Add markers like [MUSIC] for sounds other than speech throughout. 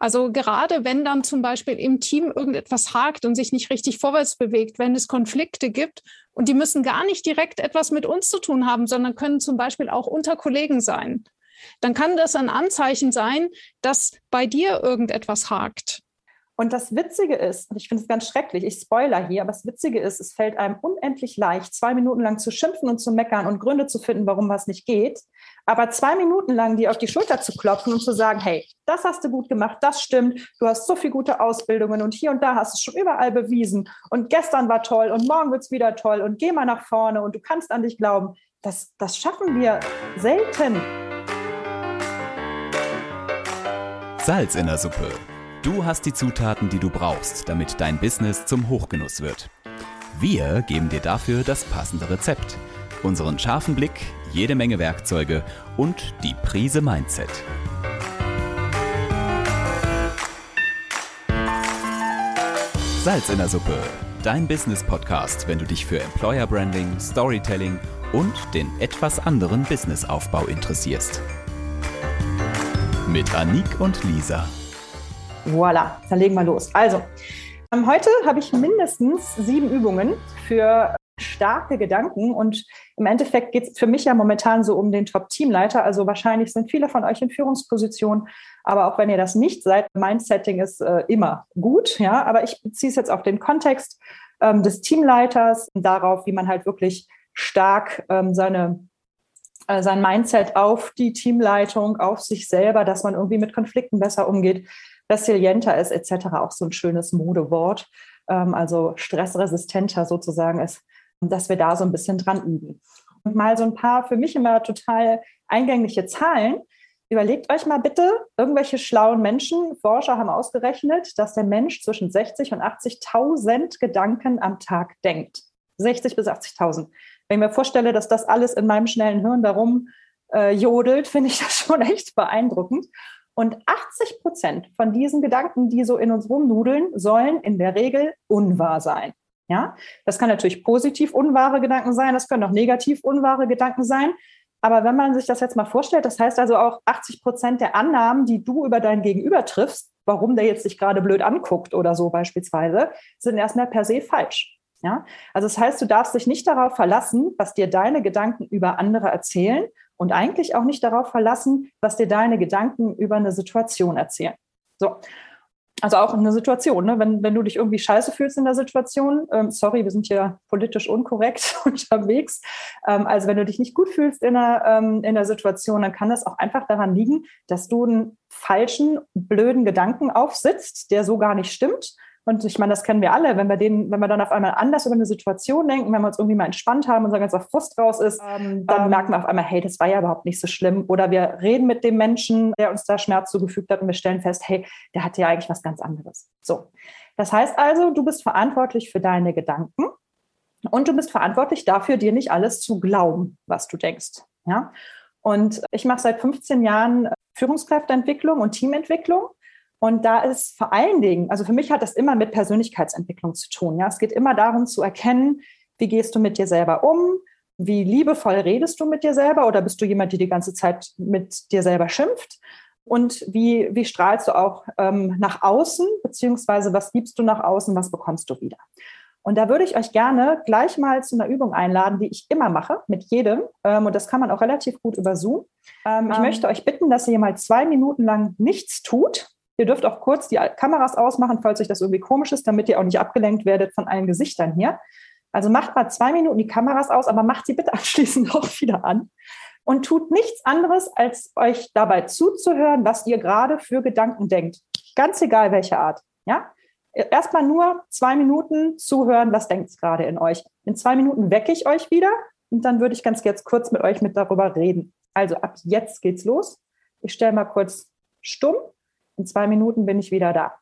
Also gerade wenn dann zum Beispiel im Team irgendetwas hakt und sich nicht richtig vorwärts bewegt, wenn es Konflikte gibt und die müssen gar nicht direkt etwas mit uns zu tun haben, sondern können zum Beispiel auch unter Kollegen sein, dann kann das ein Anzeichen sein, dass bei dir irgendetwas hakt. Und das Witzige ist, und ich finde es ganz schrecklich, ich spoiler hier, aber das Witzige ist, es fällt einem unendlich leicht, zwei Minuten lang zu schimpfen und zu meckern und Gründe zu finden, warum was nicht geht. Aber zwei Minuten lang dir auf die Schulter zu klopfen und zu sagen, hey, das hast du gut gemacht, das stimmt, du hast so viele gute Ausbildungen und hier und da hast du es schon überall bewiesen und gestern war toll und morgen wird es wieder toll und geh mal nach vorne und du kannst an dich glauben. Das, das schaffen wir selten. Salz in der Suppe Du hast die Zutaten, die du brauchst, damit dein Business zum Hochgenuss wird. Wir geben dir dafür das passende Rezept, unseren scharfen Blick, jede Menge Werkzeuge und die Prise Mindset. Salz in der Suppe, dein Business-Podcast, wenn du dich für Employer Branding, Storytelling und den etwas anderen Businessaufbau interessierst. Mit Anik und Lisa. Voilà, dann legen wir los. Also, ähm, heute habe ich mindestens sieben Übungen für starke Gedanken und im Endeffekt geht es für mich ja momentan so um den Top-Teamleiter. Also wahrscheinlich sind viele von euch in Führungspositionen, aber auch wenn ihr das nicht seid, Mindsetting ist äh, immer gut, ja. Aber ich beziehe es jetzt auf den Kontext ähm, des Teamleiters, darauf, wie man halt wirklich stark ähm, seine äh, sein Mindset auf die Teamleitung, auf sich selber, dass man irgendwie mit Konflikten besser umgeht, resilienter ist etc. auch so ein schönes Modewort, ähm, also stressresistenter sozusagen ist, dass wir da so ein bisschen dran üben. Und mal so ein paar für mich immer total eingängliche Zahlen. Überlegt euch mal bitte, irgendwelche schlauen Menschen, Forscher haben ausgerechnet, dass der Mensch zwischen 60 und 80.000 Gedanken am Tag denkt. 60 bis 80.000. Wenn ich mir vorstelle, dass das alles in meinem schnellen Hirn darum äh, jodelt, [LAUGHS] finde ich das schon echt beeindruckend. Und 80 Prozent von diesen Gedanken, die so in uns rumnudeln, sollen in der Regel unwahr sein. Ja, das kann natürlich positiv unwahre Gedanken sein, das können auch negativ unwahre Gedanken sein. Aber wenn man sich das jetzt mal vorstellt, das heißt also auch 80 Prozent der Annahmen, die du über dein Gegenüber triffst, warum der jetzt dich gerade blöd anguckt oder so beispielsweise, sind erstmal per se falsch. Ja, also das heißt, du darfst dich nicht darauf verlassen, was dir deine Gedanken über andere erzählen, und eigentlich auch nicht darauf verlassen, was dir deine Gedanken über eine Situation erzählen. So. Also auch eine Situation, ne? wenn, wenn du dich irgendwie scheiße fühlst in der Situation, ähm, sorry, wir sind hier politisch unkorrekt [LAUGHS] unterwegs. Ähm, also wenn du dich nicht gut fühlst in der, ähm, in der Situation, dann kann das auch einfach daran liegen, dass du einen falschen, blöden Gedanken aufsitzt, der so gar nicht stimmt und ich meine, das kennen wir alle, wenn wir den, wenn wir dann auf einmal anders über eine Situation denken, wenn wir uns irgendwie mal entspannt haben, unser ganzer Frust raus ist, ähm, dann ähm, merken wir auf einmal, hey, das war ja überhaupt nicht so schlimm. Oder wir reden mit dem Menschen, der uns da Schmerz zugefügt hat und wir stellen fest, hey, der hatte ja eigentlich was ganz anderes. So. Das heißt also, du bist verantwortlich für deine Gedanken und du bist verantwortlich dafür, dir nicht alles zu glauben, was du denkst. Ja? Und ich mache seit 15 Jahren Führungskräfteentwicklung und Teamentwicklung. Und da ist vor allen Dingen, also für mich hat das immer mit Persönlichkeitsentwicklung zu tun. Ja, es geht immer darum zu erkennen, wie gehst du mit dir selber um? Wie liebevoll redest du mit dir selber? Oder bist du jemand, der die ganze Zeit mit dir selber schimpft? Und wie, wie strahlst du auch ähm, nach außen? Beziehungsweise was gibst du nach außen? Was bekommst du wieder? Und da würde ich euch gerne gleich mal zu einer Übung einladen, die ich immer mache, mit jedem. Ähm, und das kann man auch relativ gut über Zoom. Ähm, ich ähm. möchte euch bitten, dass ihr mal zwei Minuten lang nichts tut Ihr dürft auch kurz die Kameras ausmachen, falls euch das irgendwie komisch ist, damit ihr auch nicht abgelenkt werdet von allen Gesichtern hier. Also macht mal zwei Minuten die Kameras aus, aber macht sie bitte [LAUGHS] anschließend auch wieder an und tut nichts anderes, als euch dabei zuzuhören, was ihr gerade für Gedanken denkt. Ganz egal welche Art. Ja? Erstmal nur zwei Minuten zuhören, was denkt es gerade in euch. In zwei Minuten wecke ich euch wieder und dann würde ich ganz jetzt kurz mit euch mit darüber reden. Also ab jetzt geht's los. Ich stelle mal kurz stumm. In zwei Minuten bin ich wieder da.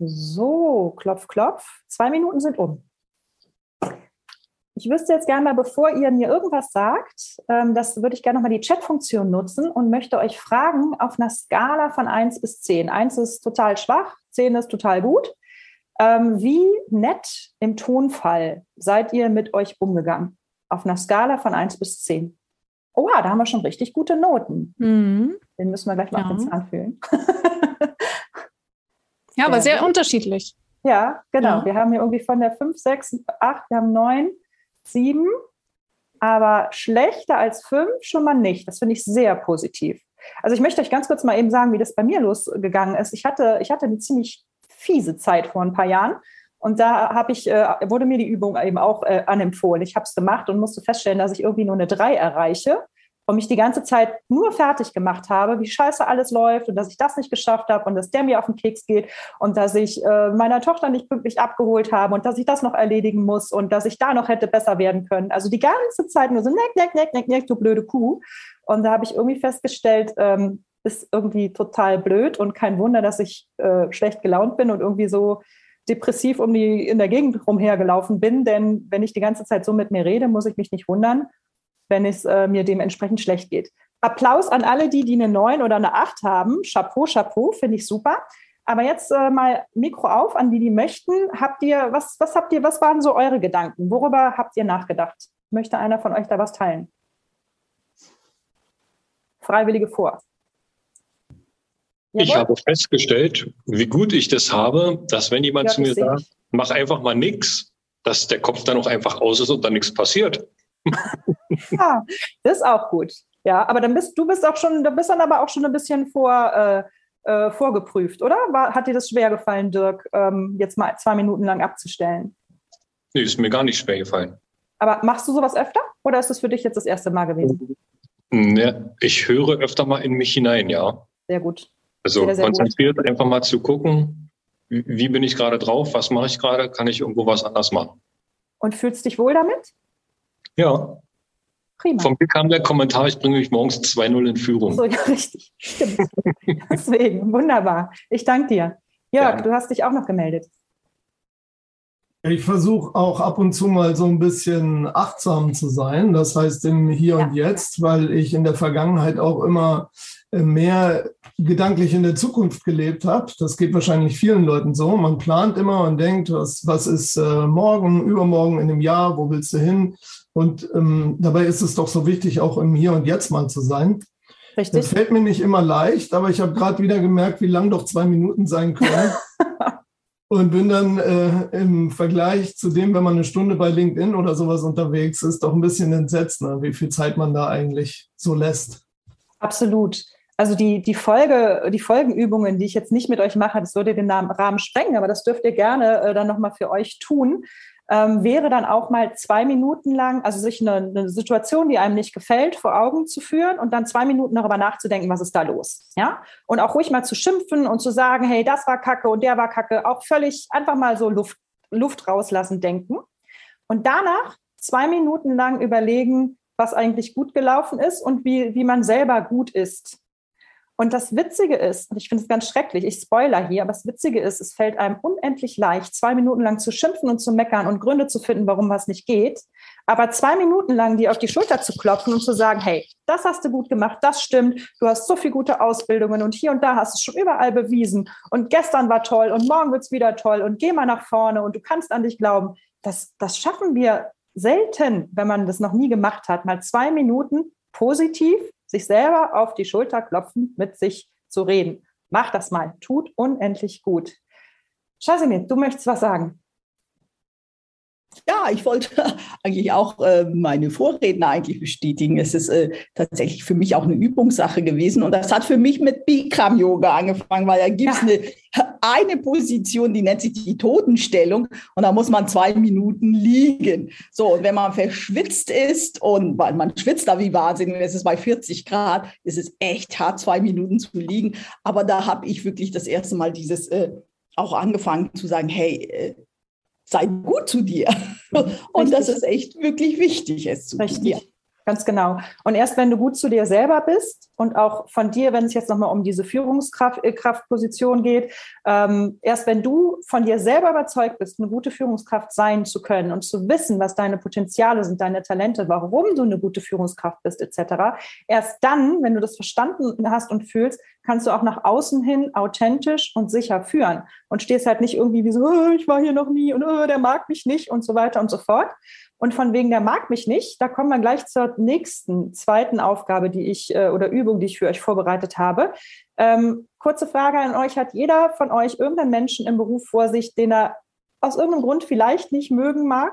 So, klopf, klopf. Zwei Minuten sind um. Ich wüsste jetzt gerne mal, bevor ihr mir irgendwas sagt, ähm, das würde ich gerne nochmal die Chat-Funktion nutzen und möchte euch fragen auf einer Skala von 1 bis 10. 1 ist total schwach, 10 ist total gut. Ähm, wie nett im Tonfall seid ihr mit euch umgegangen? Auf einer Skala von 1 bis 10. Oha, da haben wir schon richtig gute Noten. Mhm. Den müssen wir gleich mal ja. auf den Zahn fühlen. [LAUGHS] Ja, aber sehr unterschiedlich. Ja, genau. Ja. Wir haben hier irgendwie von der 5, 6, 8, wir haben 9, 7, aber schlechter als 5 schon mal nicht. Das finde ich sehr positiv. Also ich möchte euch ganz kurz mal eben sagen, wie das bei mir losgegangen ist. Ich hatte, ich hatte eine ziemlich fiese Zeit vor ein paar Jahren. Und da habe ich, äh, wurde mir die Übung eben auch äh, anempfohlen. Ich habe es gemacht und musste feststellen, dass ich irgendwie nur eine 3 erreiche und mich die ganze Zeit nur fertig gemacht habe, wie scheiße alles läuft und dass ich das nicht geschafft habe und dass der mir auf den Keks geht und dass ich äh, meiner Tochter nicht pünktlich abgeholt habe und dass ich das noch erledigen muss und dass ich da noch hätte besser werden können. Also die ganze Zeit nur so, neck, neck, neck, neck, neck, du blöde Kuh. Und da habe ich irgendwie festgestellt, ähm, ist irgendwie total blöd und kein Wunder, dass ich äh, schlecht gelaunt bin und irgendwie so depressiv um die in der Gegend rumhergelaufen bin, denn wenn ich die ganze Zeit so mit mir rede, muss ich mich nicht wundern, wenn es äh, mir dementsprechend schlecht geht. Applaus an alle, die, die eine 9 oder eine 8 haben. Chapeau, Chapeau, finde ich super. Aber jetzt äh, mal Mikro auf an die, die möchten. Habt ihr, was, was habt ihr, was waren so eure Gedanken? Worüber habt ihr nachgedacht? Möchte einer von euch da was teilen? Freiwillige vor. Jawohl. Ich habe festgestellt, wie gut ich das habe, dass wenn jemand ja, zu mir sagt, mach einfach mal nichts, dass der Kopf dann auch einfach aus ist und dann nichts passiert [LAUGHS] ja, das ist auch gut. Ja, aber dann bist du bist auch schon, du bist dann aber auch schon ein bisschen vor, äh, äh, vorgeprüft, oder? War, hat dir das schwer gefallen, Dirk, ähm, jetzt mal zwei Minuten lang abzustellen? Nee, ist mir gar nicht schwer gefallen. Aber machst du sowas öfter oder ist das für dich jetzt das erste Mal gewesen? Ne, ich höre öfter mal in mich hinein, ja. Sehr gut. Also sehr, sehr konzentriert gut. einfach mal zu gucken, wie, wie bin ich gerade drauf, was mache ich gerade, kann ich irgendwo was anders machen. Und fühlst dich wohl damit? Ja. Prima. Von mir kam der Kommentar, ich bringe mich morgens 2-0 in Führung. So, [LAUGHS] ja, richtig. Stimmt. Deswegen, wunderbar. Ich danke dir. Jörg, ja. du hast dich auch noch gemeldet. Ich versuche auch ab und zu mal so ein bisschen achtsam zu sein, das heißt im Hier ja. und Jetzt, weil ich in der Vergangenheit auch immer äh, mehr gedanklich in der Zukunft gelebt habe. Das geht wahrscheinlich vielen Leuten so. Man plant immer und denkt, was, was ist äh, morgen, übermorgen, in einem Jahr, wo willst du hin? Und ähm, dabei ist es doch so wichtig, auch im Hier und Jetzt mal zu sein. Richtig. Das fällt mir nicht immer leicht, aber ich habe gerade wieder gemerkt, wie lang doch zwei Minuten sein können. [LAUGHS] und bin dann äh, im Vergleich zu dem, wenn man eine Stunde bei LinkedIn oder sowas unterwegs ist, doch ein bisschen entsetzt, ne? wie viel Zeit man da eigentlich so lässt. Absolut. Also die, die, Folge, die Folgenübungen, die ich jetzt nicht mit euch mache, das würde den Rahmen sprengen, aber das dürft ihr gerne äh, dann nochmal für euch tun ähm, wäre dann auch mal zwei Minuten lang, also sich eine, eine, Situation, die einem nicht gefällt, vor Augen zu führen und dann zwei Minuten darüber nachzudenken, was ist da los. Ja? Und auch ruhig mal zu schimpfen und zu sagen, hey, das war Kacke und der war Kacke, auch völlig einfach mal so Luft, Luft rauslassen, denken. Und danach zwei Minuten lang überlegen, was eigentlich gut gelaufen ist und wie, wie man selber gut ist. Und das Witzige ist, und ich finde es ganz schrecklich, ich spoiler hier, aber das Witzige ist, es fällt einem unendlich leicht, zwei Minuten lang zu schimpfen und zu meckern und Gründe zu finden, warum was nicht geht. Aber zwei Minuten lang dir auf die Schulter zu klopfen und zu sagen, hey, das hast du gut gemacht, das stimmt, du hast so viele gute Ausbildungen und hier und da hast du es schon überall bewiesen und gestern war toll und morgen wird es wieder toll und geh mal nach vorne und du kannst an dich glauben. Das, das schaffen wir selten, wenn man das noch nie gemacht hat, mal zwei Minuten positiv sich selber auf die Schulter klopfen, mit sich zu reden. Mach das mal. Tut unendlich gut. Shasimir, du möchtest was sagen? Ja, ich wollte [LAUGHS] eigentlich auch äh, meine Vorredner eigentlich bestätigen. Es ist äh, tatsächlich für mich auch eine Übungssache gewesen. Und das hat für mich mit Bikram-Yoga angefangen, weil da gibt es eine, [LAUGHS] eine Position, die nennt sich die Totenstellung. Und da muss man zwei Minuten liegen. So, und wenn man verschwitzt ist und weil man schwitzt da wie Wahnsinn, es ist bei 40 Grad, ist es echt hart, zwei Minuten zu liegen. Aber da habe ich wirklich das erste Mal dieses äh, auch angefangen zu sagen, hey, sei gut zu dir. Und das ist echt wirklich wichtig, es zu Richtig. dir. Ganz genau. Und erst wenn du gut zu dir selber bist und auch von dir, wenn es jetzt nochmal um diese Führungskraftposition äh, geht, ähm, erst wenn du von dir selber überzeugt bist, eine gute Führungskraft sein zu können und zu wissen, was deine Potenziale sind, deine Talente, warum du eine gute Führungskraft bist, etc., erst dann, wenn du das verstanden hast und fühlst, kannst du auch nach außen hin authentisch und sicher führen und stehst halt nicht irgendwie wie so, oh, ich war hier noch nie und oh, der mag mich nicht und so weiter und so fort, und von wegen, der mag mich nicht, da kommen wir gleich zur nächsten, zweiten Aufgabe, die ich äh, oder Übung, die ich für euch vorbereitet habe. Ähm, kurze Frage an euch: Hat jeder von euch irgendeinen Menschen im Beruf vor sich, den er aus irgendeinem Grund vielleicht nicht mögen mag?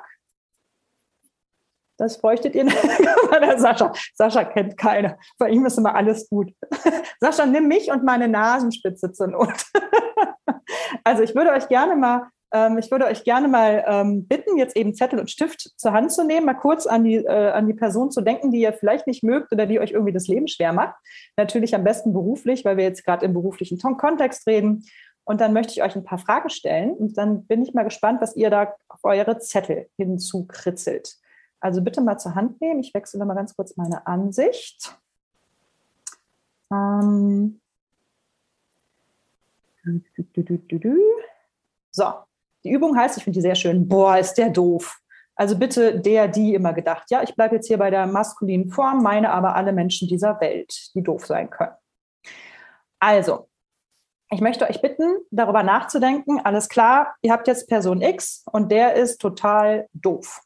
Das bräuchtet ihr [LAUGHS] der Sascha. Sascha kennt keiner. Bei ihm ist immer alles gut. [LAUGHS] Sascha, nimm mich und meine Nasenspitze zur Not. [LAUGHS] also ich würde euch gerne mal ähm, ich würde euch gerne mal ähm, bitten, jetzt eben Zettel und Stift zur Hand zu nehmen, mal kurz an die, äh, an die Person zu denken, die ihr vielleicht nicht mögt oder die euch irgendwie das Leben schwer macht. Natürlich am besten beruflich, weil wir jetzt gerade im beruflichen Kontext reden. Und dann möchte ich euch ein paar Fragen stellen und dann bin ich mal gespannt, was ihr da auf eure Zettel hinzukritzelt. Also bitte mal zur Hand nehmen. Ich wechsle mal ganz kurz meine Ansicht. Ähm. So, die Übung heißt, ich finde die sehr schön, boah, ist der doof. Also bitte der, die immer gedacht. Ja, ich bleibe jetzt hier bei der maskulinen Form, meine aber alle Menschen dieser Welt, die doof sein können. Also, ich möchte euch bitten, darüber nachzudenken. Alles klar, ihr habt jetzt Person X und der ist total doof.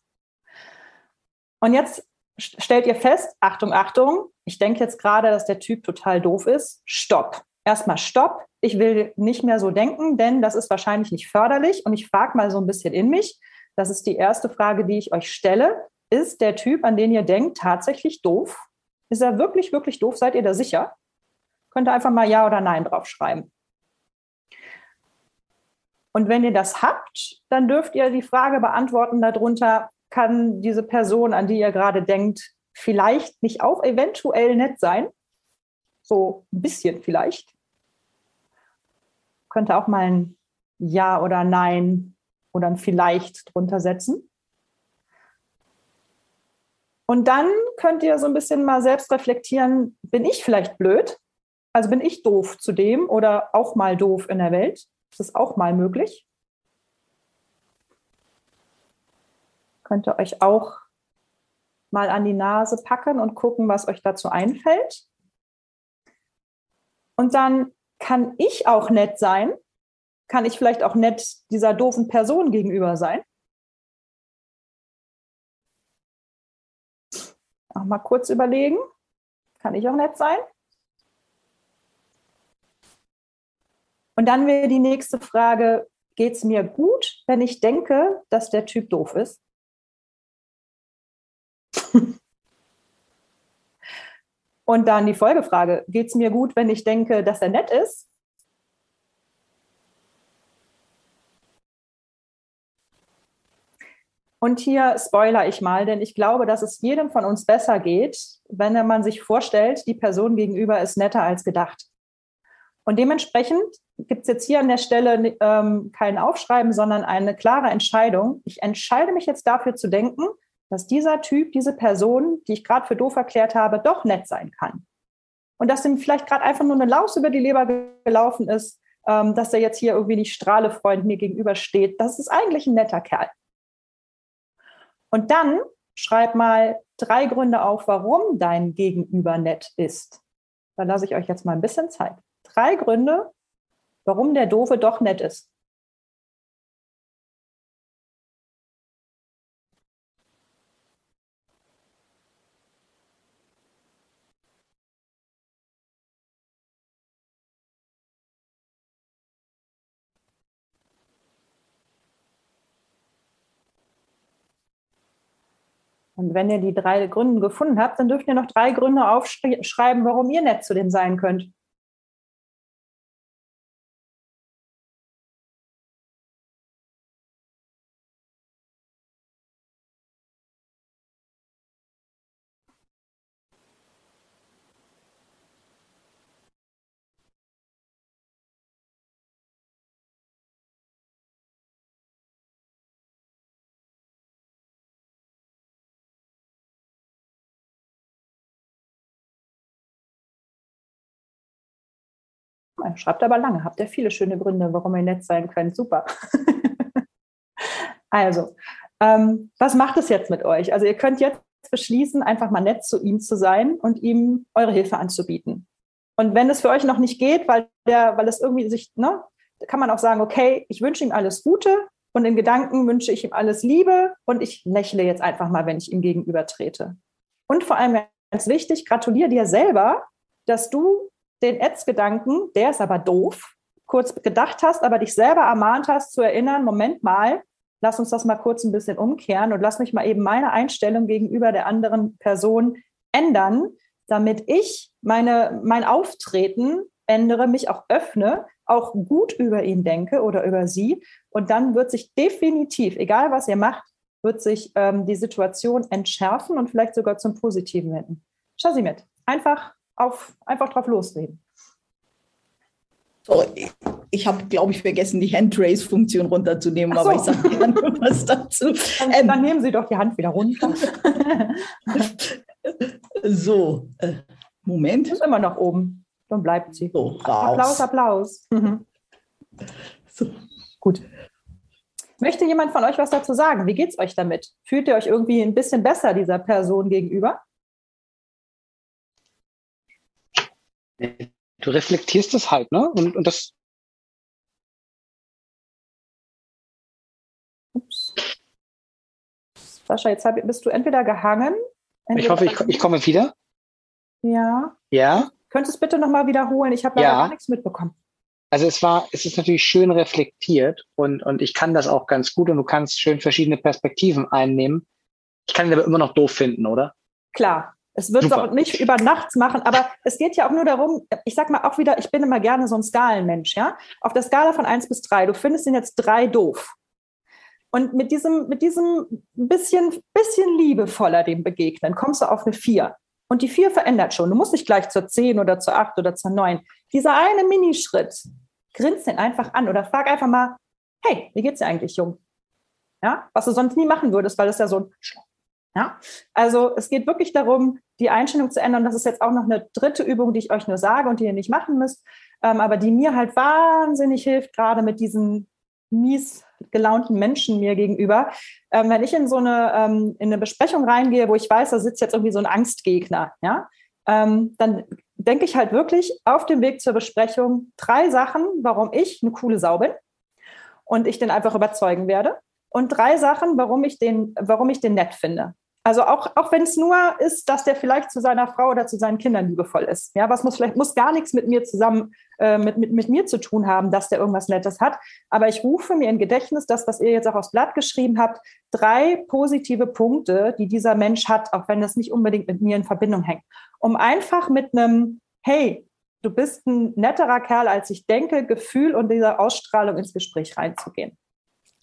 Und jetzt stellt ihr fest, Achtung, Achtung, ich denke jetzt gerade, dass der Typ total doof ist. Stopp erstmal Stopp, ich will nicht mehr so denken, denn das ist wahrscheinlich nicht förderlich. Und ich frage mal so ein bisschen in mich. Das ist die erste Frage, die ich euch stelle. Ist der Typ, an den ihr denkt, tatsächlich doof? Ist er wirklich, wirklich doof? Seid ihr da sicher? Könnt ihr einfach mal Ja oder Nein draufschreiben. Und wenn ihr das habt, dann dürft ihr die Frage beantworten darunter, kann diese Person, an die ihr gerade denkt, vielleicht nicht auch eventuell nett sein? So ein bisschen vielleicht. Könnte auch mal ein Ja oder Nein oder ein Vielleicht drunter setzen. Und dann könnt ihr so ein bisschen mal selbst reflektieren, bin ich vielleicht blöd? Also bin ich doof zu dem oder auch mal doof in der Welt? Ist das auch mal möglich? Könnt ihr euch auch mal an die Nase packen und gucken, was euch dazu einfällt. Und dann kann ich auch nett sein. Kann ich vielleicht auch nett dieser doofen Person gegenüber sein? Auch mal kurz überlegen. Kann ich auch nett sein? Und dann wäre die nächste Frage, geht es mir gut, wenn ich denke, dass der Typ doof ist? Und dann die Folgefrage, geht es mir gut, wenn ich denke, dass er nett ist? Und hier spoiler ich mal, denn ich glaube, dass es jedem von uns besser geht, wenn man sich vorstellt, die Person gegenüber ist netter als gedacht. Und dementsprechend gibt es jetzt hier an der Stelle ähm, kein Aufschreiben, sondern eine klare Entscheidung. Ich entscheide mich jetzt dafür zu denken, dass dieser Typ, diese Person, die ich gerade für doof erklärt habe, doch nett sein kann. Und dass ihm vielleicht gerade einfach nur eine Laus über die Leber gelaufen ist, ähm, dass er jetzt hier irgendwie nicht Strahlefreund mir gegenübersteht. Das ist eigentlich ein netter Kerl. Und dann schreib mal drei Gründe auf, warum dein Gegenüber nett ist. Da lasse ich euch jetzt mal ein bisschen Zeit. Drei Gründe, warum der Doofe doch nett ist. Und wenn ihr die drei Gründe gefunden habt, dann dürft ihr noch drei Gründe aufschreiben, warum ihr nett zu dem sein könnt. Schreibt aber lange. Habt ihr viele schöne Gründe, warum ihr nett sein könnt. Super. [LAUGHS] also, ähm, was macht es jetzt mit euch? Also ihr könnt jetzt beschließen, einfach mal nett zu ihm zu sein und ihm eure Hilfe anzubieten. Und wenn es für euch noch nicht geht, weil der, weil es irgendwie sich, ne, kann man auch sagen, okay, ich wünsche ihm alles Gute und in Gedanken wünsche ich ihm alles Liebe und ich lächle jetzt einfach mal, wenn ich ihm gegenüber trete. Und vor allem ganz wichtig, gratuliere dir selber, dass du den Ätzgedanken, der ist aber doof, kurz gedacht hast, aber dich selber ermahnt hast zu erinnern, Moment mal, lass uns das mal kurz ein bisschen umkehren und lass mich mal eben meine Einstellung gegenüber der anderen Person ändern, damit ich meine, mein Auftreten ändere, mich auch öffne, auch gut über ihn denke oder über sie. Und dann wird sich definitiv, egal was ihr macht, wird sich ähm, die Situation entschärfen und vielleicht sogar zum Positiven wenden. Schau sie mit. Einfach auf, einfach drauf losreden. So, ich, ich habe, glaube ich, vergessen, die Handraise-Funktion runterzunehmen, so. aber ich sage gerne was dazu. Dann, ähm, dann, nehmen Sie doch die Hand wieder runter. [LAUGHS] so, äh, Moment. Ist immer noch oben. Dann bleibt sie. So, Applaus, Applaus. Mhm. So. Gut. Möchte jemand von euch was dazu sagen? Wie geht es euch damit? Fühlt ihr euch irgendwie ein bisschen besser dieser Person gegenüber? Du reflektierst es halt, ne? Und, und das. Ups. Sascha, jetzt hab, bist du entweder gehangen. Entweder ich hoffe, ich, ich komme wieder. Ja. Ja. Könntest du es bitte nochmal wiederholen? Ich habe leider ja. gar nichts mitbekommen. Also es war, es ist natürlich schön reflektiert und, und ich kann das auch ganz gut und du kannst schön verschiedene Perspektiven einnehmen. Ich kann ihn aber immer noch doof finden, oder? Klar, es wird Super. doch nicht über nachts machen, aber es geht ja auch nur darum, ich sag mal auch wieder, ich bin immer gerne so ein Skalenmensch, ja. Auf der Skala von eins bis drei, du findest ihn jetzt drei doof. Und mit diesem, mit diesem bisschen, bisschen liebevoller dem begegnen, kommst du auf eine vier. Und die vier verändert schon. Du musst nicht gleich zur zehn oder zur acht oder zur neun. Dieser eine Minischritt, grinst den einfach an oder frag einfach mal, hey, wie geht's dir eigentlich, Jung? Ja, was du sonst nie machen würdest, weil das ja so ein Ja, also es geht wirklich darum, die Einstellung zu ändern. Das ist jetzt auch noch eine dritte Übung, die ich euch nur sage und die ihr nicht machen müsst, ähm, aber die mir halt wahnsinnig hilft, gerade mit diesen mies gelaunten Menschen mir gegenüber. Ähm, wenn ich in so eine, ähm, in eine Besprechung reingehe, wo ich weiß, da sitzt jetzt irgendwie so ein Angstgegner, ja, ähm, dann denke ich halt wirklich auf dem Weg zur Besprechung drei Sachen, warum ich eine coole Sau bin und ich den einfach überzeugen werde. Und drei Sachen, warum ich den, warum ich den nett finde. Also auch, auch wenn es nur ist, dass der vielleicht zu seiner Frau oder zu seinen Kindern liebevoll ist. Ja, was muss vielleicht, muss gar nichts mit mir zusammen, äh, mit, mit, mit mir zu tun haben, dass der irgendwas Nettes hat. Aber ich rufe mir in Gedächtnis das, was ihr jetzt auch aufs Blatt geschrieben habt, drei positive Punkte, die dieser Mensch hat, auch wenn das nicht unbedingt mit mir in Verbindung hängt. Um einfach mit einem, hey, du bist ein netterer Kerl, als ich denke, Gefühl und dieser Ausstrahlung ins Gespräch reinzugehen.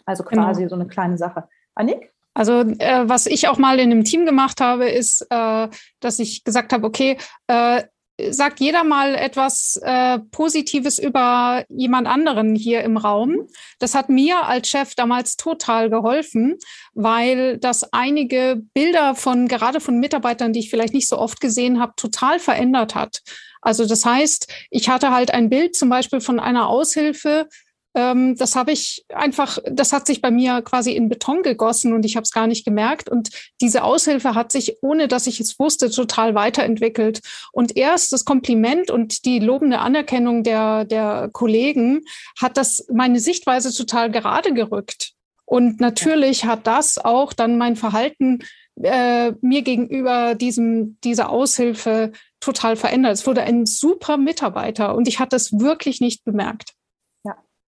Also quasi genau. so eine kleine Sache. Annik? Also äh, was ich auch mal in einem Team gemacht habe, ist, äh, dass ich gesagt habe, okay, äh, sagt jeder mal etwas äh, Positives über jemand anderen hier im Raum. Das hat mir als Chef damals total geholfen, weil das einige Bilder von gerade von Mitarbeitern, die ich vielleicht nicht so oft gesehen habe, total verändert hat. Also das heißt, ich hatte halt ein Bild zum Beispiel von einer Aushilfe, ähm, das habe ich einfach, das hat sich bei mir quasi in Beton gegossen und ich habe es gar nicht gemerkt. Und diese Aushilfe hat sich, ohne dass ich es wusste, total weiterentwickelt. Und erst das Kompliment und die lobende Anerkennung der, der Kollegen hat das meine Sichtweise total gerade gerückt. Und natürlich hat das auch dann mein Verhalten äh, mir gegenüber diesem, dieser Aushilfe total verändert. Es wurde ein super Mitarbeiter und ich hatte es wirklich nicht bemerkt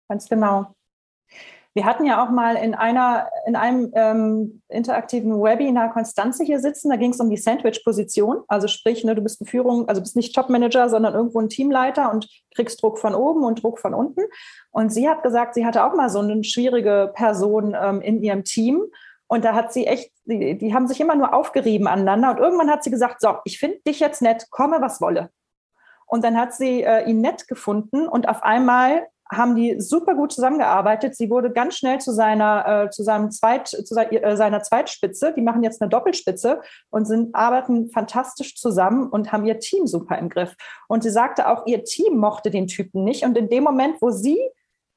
ganz genau. Wir hatten ja auch mal in einer, in einem ähm, interaktiven Webinar Konstanze hier sitzen. Da ging es um die Sandwich-Position. Also sprich, ne, du bist in Führung, also bist nicht Top-Manager, sondern irgendwo ein Teamleiter und kriegst Druck von oben und Druck von unten. Und sie hat gesagt, sie hatte auch mal so eine schwierige Person ähm, in ihrem Team. Und da hat sie echt, die, die haben sich immer nur aufgerieben aneinander. Und irgendwann hat sie gesagt, so, ich finde dich jetzt nett, komme was wolle. Und dann hat sie äh, ihn nett gefunden und auf einmal haben die super gut zusammengearbeitet. Sie wurde ganz schnell zu seiner, äh, zu seinem Zweit, zu äh, seiner Zweitspitze. Die machen jetzt eine Doppelspitze und sind, arbeiten fantastisch zusammen und haben ihr Team super im Griff. Und sie sagte auch, ihr Team mochte den Typen nicht. Und in dem Moment, wo sie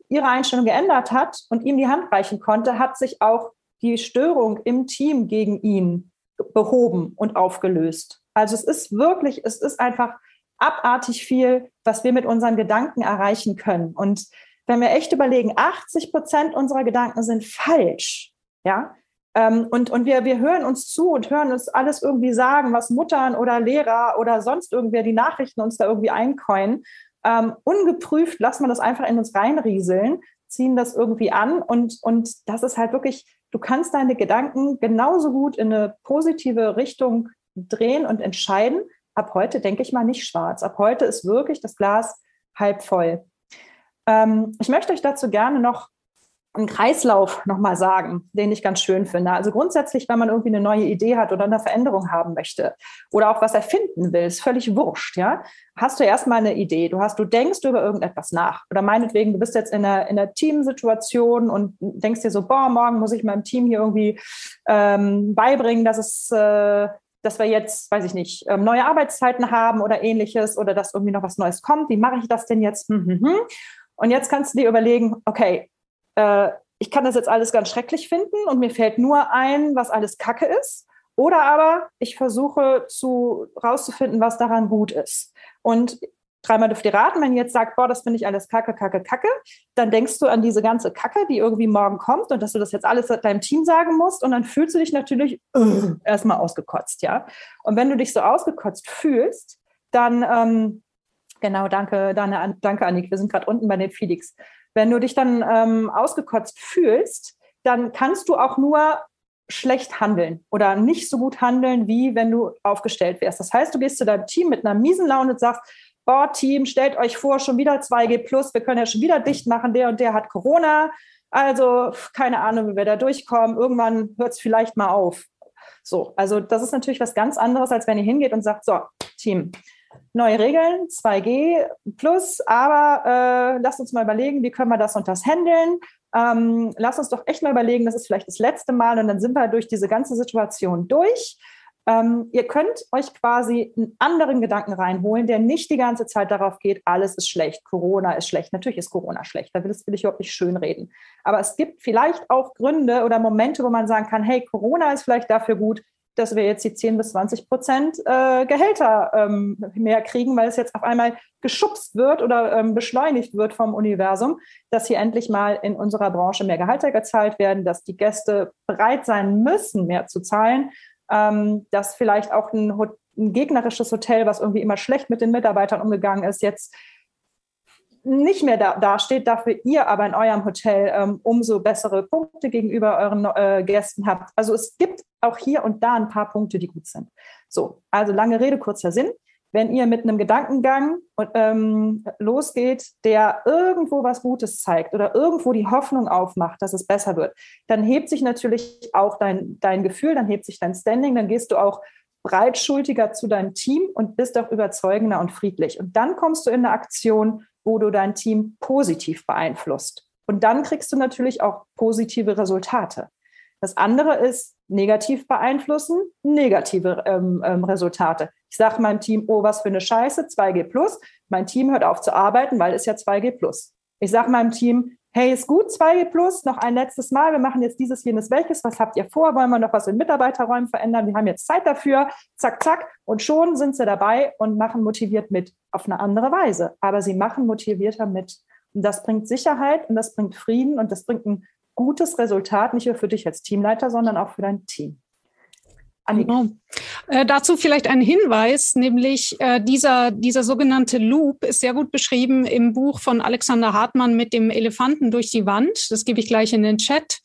ihre Einstellung geändert hat und ihm die Hand reichen konnte, hat sich auch die Störung im Team gegen ihn behoben und aufgelöst. Also es ist wirklich, es ist einfach abartig viel, was wir mit unseren Gedanken erreichen können. Und wenn wir echt überlegen, 80 Prozent unserer Gedanken sind falsch, ja, ähm, und, und wir, wir hören uns zu und hören uns alles irgendwie sagen, was Muttern oder Lehrer oder sonst irgendwer die Nachrichten uns da irgendwie eincoinen. Ähm, ungeprüft lassen wir das einfach in uns reinrieseln, ziehen das irgendwie an und, und das ist halt wirklich, du kannst deine Gedanken genauso gut in eine positive Richtung drehen und entscheiden, ab heute denke ich mal nicht schwarz. Ab heute ist wirklich das Glas halb voll. Ähm, ich möchte euch dazu gerne noch einen Kreislauf nochmal sagen, den ich ganz schön finde. Also grundsätzlich, wenn man irgendwie eine neue Idee hat oder eine Veränderung haben möchte oder auch was erfinden will, ist völlig wurscht, ja. Hast du erstmal eine Idee, du hast, du denkst über irgendetwas nach. Oder meinetwegen, du bist jetzt in einer, in einer Teamsituation und denkst dir so, boah, morgen muss ich meinem Team hier irgendwie ähm, beibringen, dass es äh, dass wir jetzt, weiß ich nicht, ähm, neue Arbeitszeiten haben oder ähnliches oder dass irgendwie noch was Neues kommt. Wie mache ich das denn jetzt? Hm, hm, hm. Und jetzt kannst du dir überlegen, okay, äh, ich kann das jetzt alles ganz schrecklich finden und mir fällt nur ein, was alles Kacke ist. Oder aber ich versuche zu rauszufinden, was daran gut ist. Und dreimal dürft ihr raten, wenn ihr jetzt sagt, boah, das finde ich alles kacke, kacke, kacke, dann denkst du an diese ganze Kacke, die irgendwie morgen kommt und dass du das jetzt alles deinem Team sagen musst und dann fühlst du dich natürlich uh, erstmal ausgekotzt, ja. Und wenn du dich so ausgekotzt fühlst, dann, ähm, genau, danke, danke, danke Annik, wir sind gerade unten bei den Felix. Wenn du dich dann ähm, ausgekotzt fühlst, dann kannst du auch nur schlecht handeln oder nicht so gut handeln, wie wenn du aufgestellt wärst. Das heißt, du gehst zu deinem Team mit einer miesen Laune und sagst, boah, Team, stellt euch vor, schon wieder 2G plus, wir können ja schon wieder dicht machen, der und der hat Corona. Also keine Ahnung, wie wir da durchkommen. Irgendwann hört es vielleicht mal auf. So, also das ist natürlich was ganz anderes, als wenn ihr hingeht und sagt, so, Team, neue Regeln, 2G plus, aber äh, lasst uns mal überlegen, wie können wir das und das handeln. Ähm, lass uns doch echt mal überlegen, das ist vielleicht das letzte Mal und dann sind wir durch diese ganze Situation durch. Ähm, ihr könnt euch quasi einen anderen Gedanken reinholen, der nicht die ganze Zeit darauf geht, alles ist schlecht, Corona ist schlecht. Natürlich ist Corona schlecht, da will, will ich überhaupt nicht schönreden. Aber es gibt vielleicht auch Gründe oder Momente, wo man sagen kann, hey, Corona ist vielleicht dafür gut, dass wir jetzt die 10 bis 20 Prozent äh, Gehälter ähm, mehr kriegen, weil es jetzt auf einmal geschubst wird oder ähm, beschleunigt wird vom Universum, dass hier endlich mal in unserer Branche mehr Gehälter gezahlt werden, dass die Gäste bereit sein müssen, mehr zu zahlen ähm, dass vielleicht auch ein, ein gegnerisches Hotel, was irgendwie immer schlecht mit den Mitarbeitern umgegangen ist, jetzt nicht mehr da, dasteht, dafür ihr aber in eurem Hotel ähm, umso bessere Punkte gegenüber euren äh, Gästen habt. Also es gibt auch hier und da ein paar Punkte, die gut sind. So, also lange Rede, kurzer Sinn wenn ihr mit einem Gedankengang ähm, losgeht, der irgendwo was Gutes zeigt oder irgendwo die Hoffnung aufmacht, dass es besser wird, dann hebt sich natürlich auch dein, dein Gefühl, dann hebt sich dein Standing, dann gehst du auch breitschultiger zu deinem Team und bist auch überzeugender und friedlich. Und dann kommst du in eine Aktion, wo du dein Team positiv beeinflusst. Und dann kriegst du natürlich auch positive Resultate. Das andere ist negativ beeinflussen, negative ähm, ähm, Resultate. Ich sage meinem Team, oh, was für eine Scheiße, 2G plus. Mein Team hört auf zu arbeiten, weil es ja 2G plus. Ich sage meinem Team, hey, ist gut, 2G plus, noch ein letztes Mal, wir machen jetzt dieses, jenes, welches, was habt ihr vor? Wollen wir noch was in Mitarbeiterräumen verändern? Wir haben jetzt Zeit dafür, zack, zack. Und schon sind sie dabei und machen motiviert mit, auf eine andere Weise. Aber sie machen motivierter mit. Und das bringt Sicherheit und das bringt Frieden und das bringt ein gutes Resultat, nicht nur für dich als Teamleiter, sondern auch für dein Team. Genau. Äh, dazu vielleicht ein Hinweis, nämlich äh, dieser, dieser sogenannte Loop ist sehr gut beschrieben im Buch von Alexander Hartmann mit dem Elefanten durch die Wand. Das gebe ich gleich in den Chat.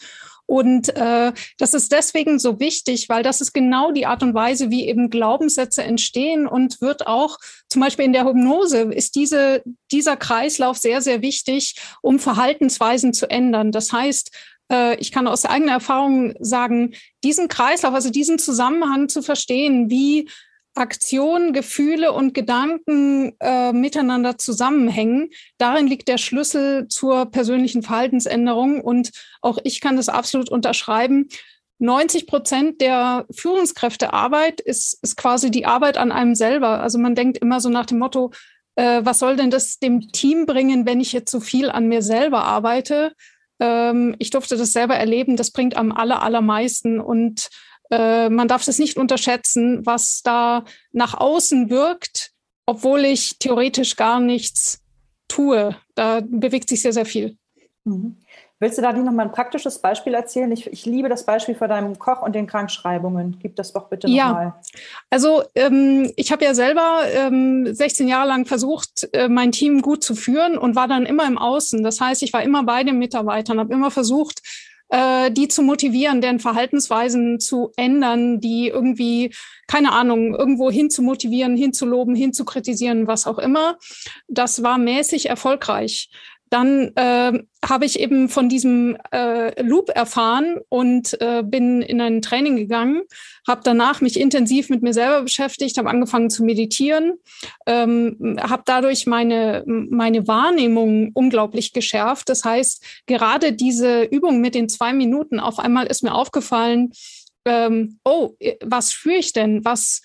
Und äh, das ist deswegen so wichtig, weil das ist genau die Art und Weise, wie eben Glaubenssätze entstehen und wird auch zum Beispiel in der Hypnose ist diese, dieser Kreislauf sehr, sehr wichtig, um Verhaltensweisen zu ändern. Das heißt, ich kann aus eigener Erfahrung sagen, diesen Kreislauf, also diesen Zusammenhang zu verstehen, wie Aktion, Gefühle und Gedanken äh, miteinander zusammenhängen. Darin liegt der Schlüssel zur persönlichen Verhaltensänderung. Und auch ich kann das absolut unterschreiben. 90 Prozent der Führungskräftearbeit ist, ist quasi die Arbeit an einem selber. Also man denkt immer so nach dem Motto, äh, was soll denn das dem Team bringen, wenn ich jetzt so viel an mir selber arbeite? Ähm, ich durfte das selber erleben. Das bringt am aller, allermeisten. Und äh, man darf es nicht unterschätzen, was da nach außen wirkt, obwohl ich theoretisch gar nichts tue. Da bewegt sich sehr, sehr viel. Mhm. Willst du da noch mal ein praktisches Beispiel erzählen? Ich, ich, liebe das Beispiel von deinem Koch und den Krankschreibungen. Gib das doch bitte ja. nochmal. Also ähm, ich habe ja selber ähm, 16 Jahre lang versucht, äh, mein Team gut zu führen und war dann immer im Außen. Das heißt, ich war immer bei den Mitarbeitern, habe immer versucht, äh, die zu motivieren, deren Verhaltensweisen zu ändern, die irgendwie, keine Ahnung, irgendwo hin zu motivieren, hinzuloben, hinzukritisieren, was auch immer. Das war mäßig erfolgreich dann äh, habe ich eben von diesem äh, Loop erfahren und äh, bin in ein Training gegangen, habe danach mich intensiv mit mir selber beschäftigt, habe angefangen zu meditieren, ähm, habe dadurch meine, meine Wahrnehmung unglaublich geschärft. Das heißt, gerade diese Übung mit den zwei Minuten, auf einmal ist mir aufgefallen, ähm, oh, was führe ich denn? Was,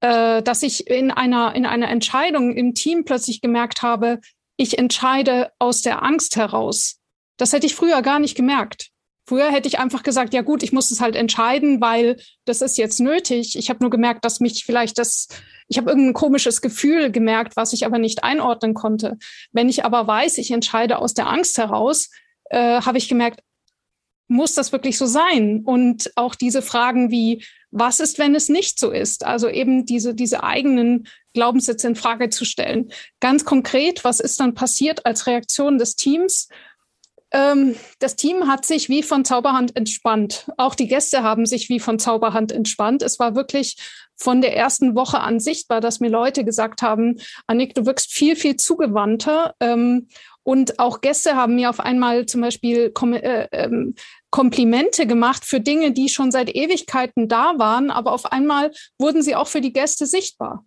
äh, dass ich in einer, in einer Entscheidung im Team plötzlich gemerkt habe, ich entscheide aus der Angst heraus. Das hätte ich früher gar nicht gemerkt. Früher hätte ich einfach gesagt, ja gut, ich muss es halt entscheiden, weil das ist jetzt nötig. Ich habe nur gemerkt, dass mich vielleicht das, ich habe irgendein komisches Gefühl gemerkt, was ich aber nicht einordnen konnte. Wenn ich aber weiß, ich entscheide aus der Angst heraus, äh, habe ich gemerkt, muss das wirklich so sein? Und auch diese Fragen wie, was ist, wenn es nicht so ist? Also eben diese, diese eigenen Glaubenssätze in Frage zu stellen. Ganz konkret, was ist dann passiert als Reaktion des Teams? Ähm, das Team hat sich wie von Zauberhand entspannt. Auch die Gäste haben sich wie von Zauberhand entspannt. Es war wirklich von der ersten Woche an sichtbar, dass mir Leute gesagt haben, Annik, du wirkst viel, viel zugewandter. Ähm, und auch Gäste haben mir auf einmal zum Beispiel Kom äh, ähm, Komplimente gemacht für Dinge, die schon seit Ewigkeiten da waren, aber auf einmal wurden sie auch für die Gäste sichtbar.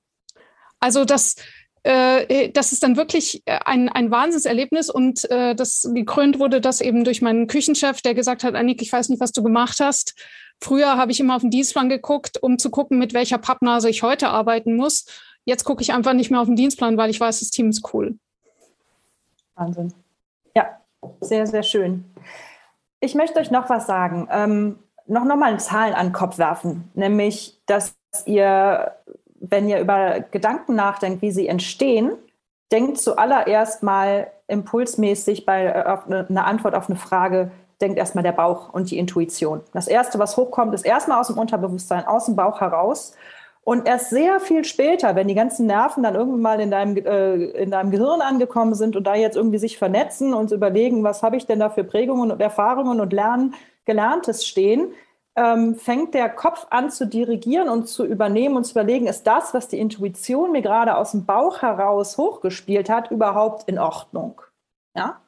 Also das, äh, das ist dann wirklich ein, ein Wahnsinnserlebnis und äh, das gekrönt wurde das eben durch meinen Küchenchef, der gesagt hat, Annik, ich weiß nicht, was du gemacht hast. Früher habe ich immer auf den Dienstplan geguckt, um zu gucken, mit welcher Pappnase ich heute arbeiten muss. Jetzt gucke ich einfach nicht mehr auf den Dienstplan, weil ich weiß, das Team ist cool. Wahnsinn. Ja, sehr, sehr schön. Ich möchte euch noch was sagen. Ähm, noch, noch mal Zahlen an den Kopf werfen, nämlich, dass ihr, wenn ihr über Gedanken nachdenkt, wie sie entstehen, denkt zuallererst mal impulsmäßig bei äh, auf eine, eine Antwort auf eine Frage, denkt erstmal der Bauch und die Intuition. Das Erste, was hochkommt, ist erstmal aus dem Unterbewusstsein, aus dem Bauch heraus. Und erst sehr viel später, wenn die ganzen Nerven dann irgendwann mal in deinem, äh, in deinem Gehirn angekommen sind und da jetzt irgendwie sich vernetzen und überlegen, was habe ich denn da für Prägungen und Erfahrungen und Lernen, Gelerntes stehen, ähm, fängt der Kopf an zu dirigieren und zu übernehmen und zu überlegen, ist das, was die Intuition mir gerade aus dem Bauch heraus hochgespielt hat, überhaupt in Ordnung? Ja?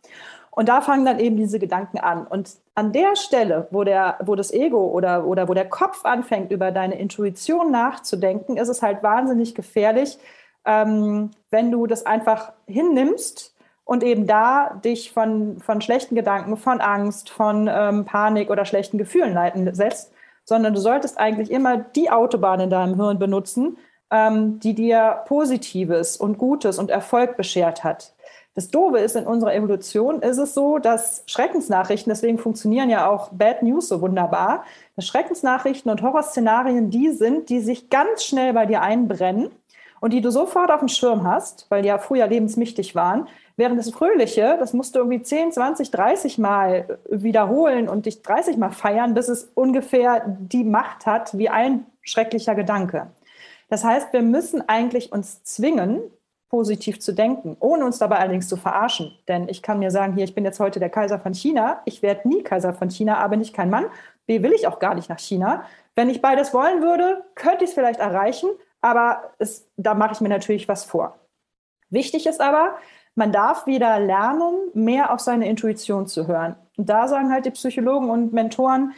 Und da fangen dann eben diese Gedanken an. Und an der Stelle, wo, der, wo das Ego oder, oder wo der Kopf anfängt, über deine Intuition nachzudenken, ist es halt wahnsinnig gefährlich, ähm, wenn du das einfach hinnimmst und eben da dich von, von schlechten Gedanken, von Angst, von ähm, Panik oder schlechten Gefühlen leiten lässt, sondern du solltest eigentlich immer die Autobahn in deinem Hirn benutzen, ähm, die dir Positives und Gutes und Erfolg beschert hat. Das Doofe ist, in unserer Evolution ist es so, dass Schreckensnachrichten, deswegen funktionieren ja auch Bad News so wunderbar, dass Schreckensnachrichten und Horrorszenarien die sind, die sich ganz schnell bei dir einbrennen und die du sofort auf dem Schirm hast, weil die ja früher lebenswichtig waren. Während das Fröhliche, das musst du irgendwie 10, 20, 30 Mal wiederholen und dich 30 Mal feiern, bis es ungefähr die Macht hat wie ein schrecklicher Gedanke. Das heißt, wir müssen eigentlich uns zwingen, positiv zu denken, ohne uns dabei allerdings zu verarschen. Denn ich kann mir sagen, hier, ich bin jetzt heute der Kaiser von China, ich werde nie Kaiser von China, A bin ich kein Mann, B will ich auch gar nicht nach China. Wenn ich beides wollen würde, könnte ich es vielleicht erreichen, aber es, da mache ich mir natürlich was vor. Wichtig ist aber, man darf wieder lernen, mehr auf seine Intuition zu hören. Und da sagen halt die Psychologen und Mentoren,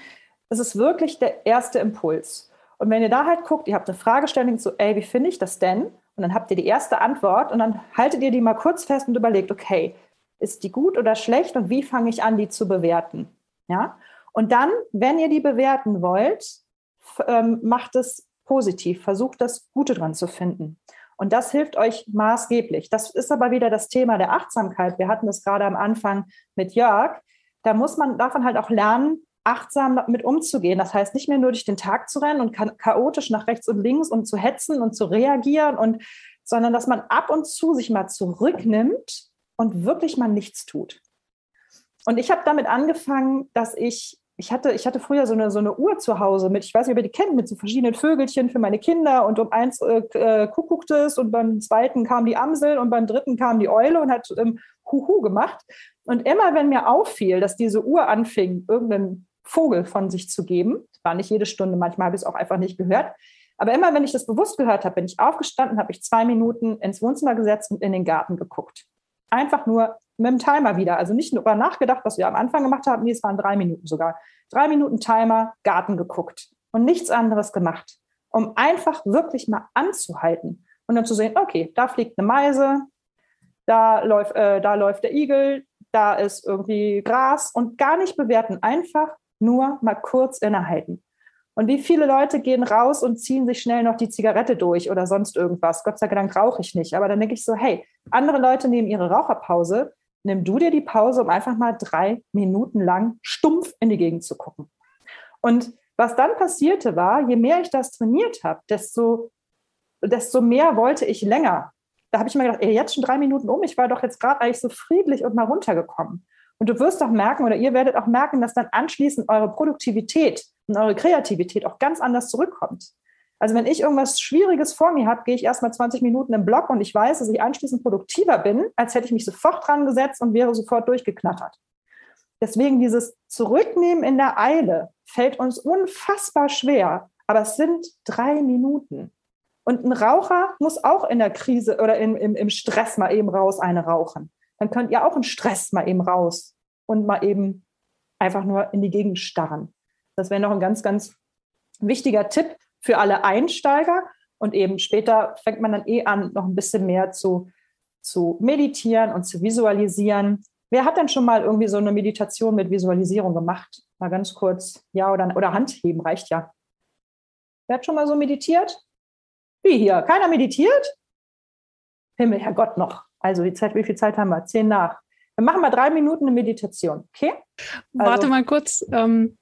es ist wirklich der erste Impuls. Und wenn ihr da halt guckt, ihr habt eine Fragestellung so, ey, wie finde ich das denn? Und dann habt ihr die erste Antwort und dann haltet ihr die mal kurz fest und überlegt, okay, ist die gut oder schlecht und wie fange ich an, die zu bewerten? Ja? Und dann, wenn ihr die bewerten wollt, ähm, macht es positiv, versucht das Gute dran zu finden. Und das hilft euch maßgeblich. Das ist aber wieder das Thema der Achtsamkeit. Wir hatten das gerade am Anfang mit Jörg. Da muss man davon halt auch lernen, achtsam damit umzugehen. Das heißt, nicht mehr nur durch den Tag zu rennen und chaotisch nach rechts und links und zu hetzen und zu reagieren und, sondern dass man ab und zu sich mal zurücknimmt und wirklich mal nichts tut. Und ich habe damit angefangen, dass ich, ich hatte, ich hatte früher so eine, so eine Uhr zu Hause mit, ich weiß nicht, ob ihr die kennt, mit so verschiedenen Vögelchen für meine Kinder und um eins äh, äh kuckuckte es und beim zweiten kam die Amsel und beim dritten kam die Eule und hat ähm, Huhu gemacht. Und immer wenn mir auffiel, dass diese Uhr anfing, irgendeinen Vogel von sich zu geben. War nicht jede Stunde, manchmal habe ich es auch einfach nicht gehört. Aber immer, wenn ich das bewusst gehört habe, bin ich aufgestanden, habe ich zwei Minuten ins Wohnzimmer gesetzt und in den Garten geguckt. Einfach nur mit dem Timer wieder. Also nicht nur nachgedacht, was wir am Anfang gemacht haben. Nee, es waren drei Minuten sogar. Drei Minuten Timer, Garten geguckt und nichts anderes gemacht, um einfach wirklich mal anzuhalten und dann zu sehen, okay, da fliegt eine Meise, da läuft, äh, da läuft der Igel, da ist irgendwie Gras und gar nicht bewerten, einfach nur mal kurz innehalten. Und wie viele Leute gehen raus und ziehen sich schnell noch die Zigarette durch oder sonst irgendwas? Gott sei Dank rauche ich nicht. Aber dann denke ich so, hey, andere Leute nehmen ihre Raucherpause. Nimm du dir die Pause, um einfach mal drei Minuten lang stumpf in die Gegend zu gucken. Und was dann passierte war, je mehr ich das trainiert habe, desto, desto mehr wollte ich länger. Da habe ich mir gedacht, ey, jetzt schon drei Minuten um. Ich war doch jetzt gerade eigentlich so friedlich und mal runtergekommen. Und du wirst auch merken oder ihr werdet auch merken, dass dann anschließend eure Produktivität und eure Kreativität auch ganz anders zurückkommt. Also wenn ich irgendwas Schwieriges vor mir habe, gehe ich erstmal 20 Minuten im Block und ich weiß, dass ich anschließend produktiver bin, als hätte ich mich sofort dran gesetzt und wäre sofort durchgeknattert. Deswegen dieses Zurücknehmen in der Eile fällt uns unfassbar schwer, aber es sind drei Minuten. Und ein Raucher muss auch in der Krise oder im, im, im Stress mal eben raus eine rauchen dann könnt ihr auch in Stress mal eben raus und mal eben einfach nur in die Gegend starren. Das wäre noch ein ganz, ganz wichtiger Tipp für alle Einsteiger. Und eben später fängt man dann eh an, noch ein bisschen mehr zu zu meditieren und zu visualisieren. Wer hat denn schon mal irgendwie so eine Meditation mit Visualisierung gemacht? Mal ganz kurz, ja oder, oder Handheben reicht ja. Wer hat schon mal so meditiert? Wie hier? Keiner meditiert? Himmel, Herrgott noch. Also die Zeit, wie viel Zeit haben wir? Zehn nach. Wir machen mal drei Minuten eine Meditation, okay? Also, Warte mal kurz. Ähm,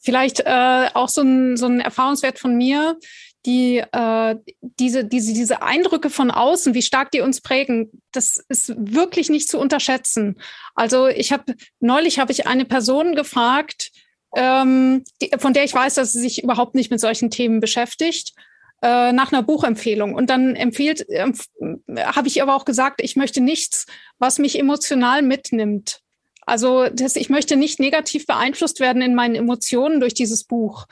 vielleicht äh, auch so ein, so ein Erfahrungswert von mir die äh, diese, diese, diese Eindrücke von außen, wie stark die uns prägen, das ist wirklich nicht zu unterschätzen. Also ich habe neulich habe ich eine Person gefragt, ähm, die, von der ich weiß, dass sie sich überhaupt nicht mit solchen Themen beschäftigt, äh, nach einer Buchempfehlung. Und dann empfiehlt, äh, habe ich aber auch gesagt, ich möchte nichts, was mich emotional mitnimmt. Also das, ich möchte nicht negativ beeinflusst werden in meinen Emotionen durch dieses Buch.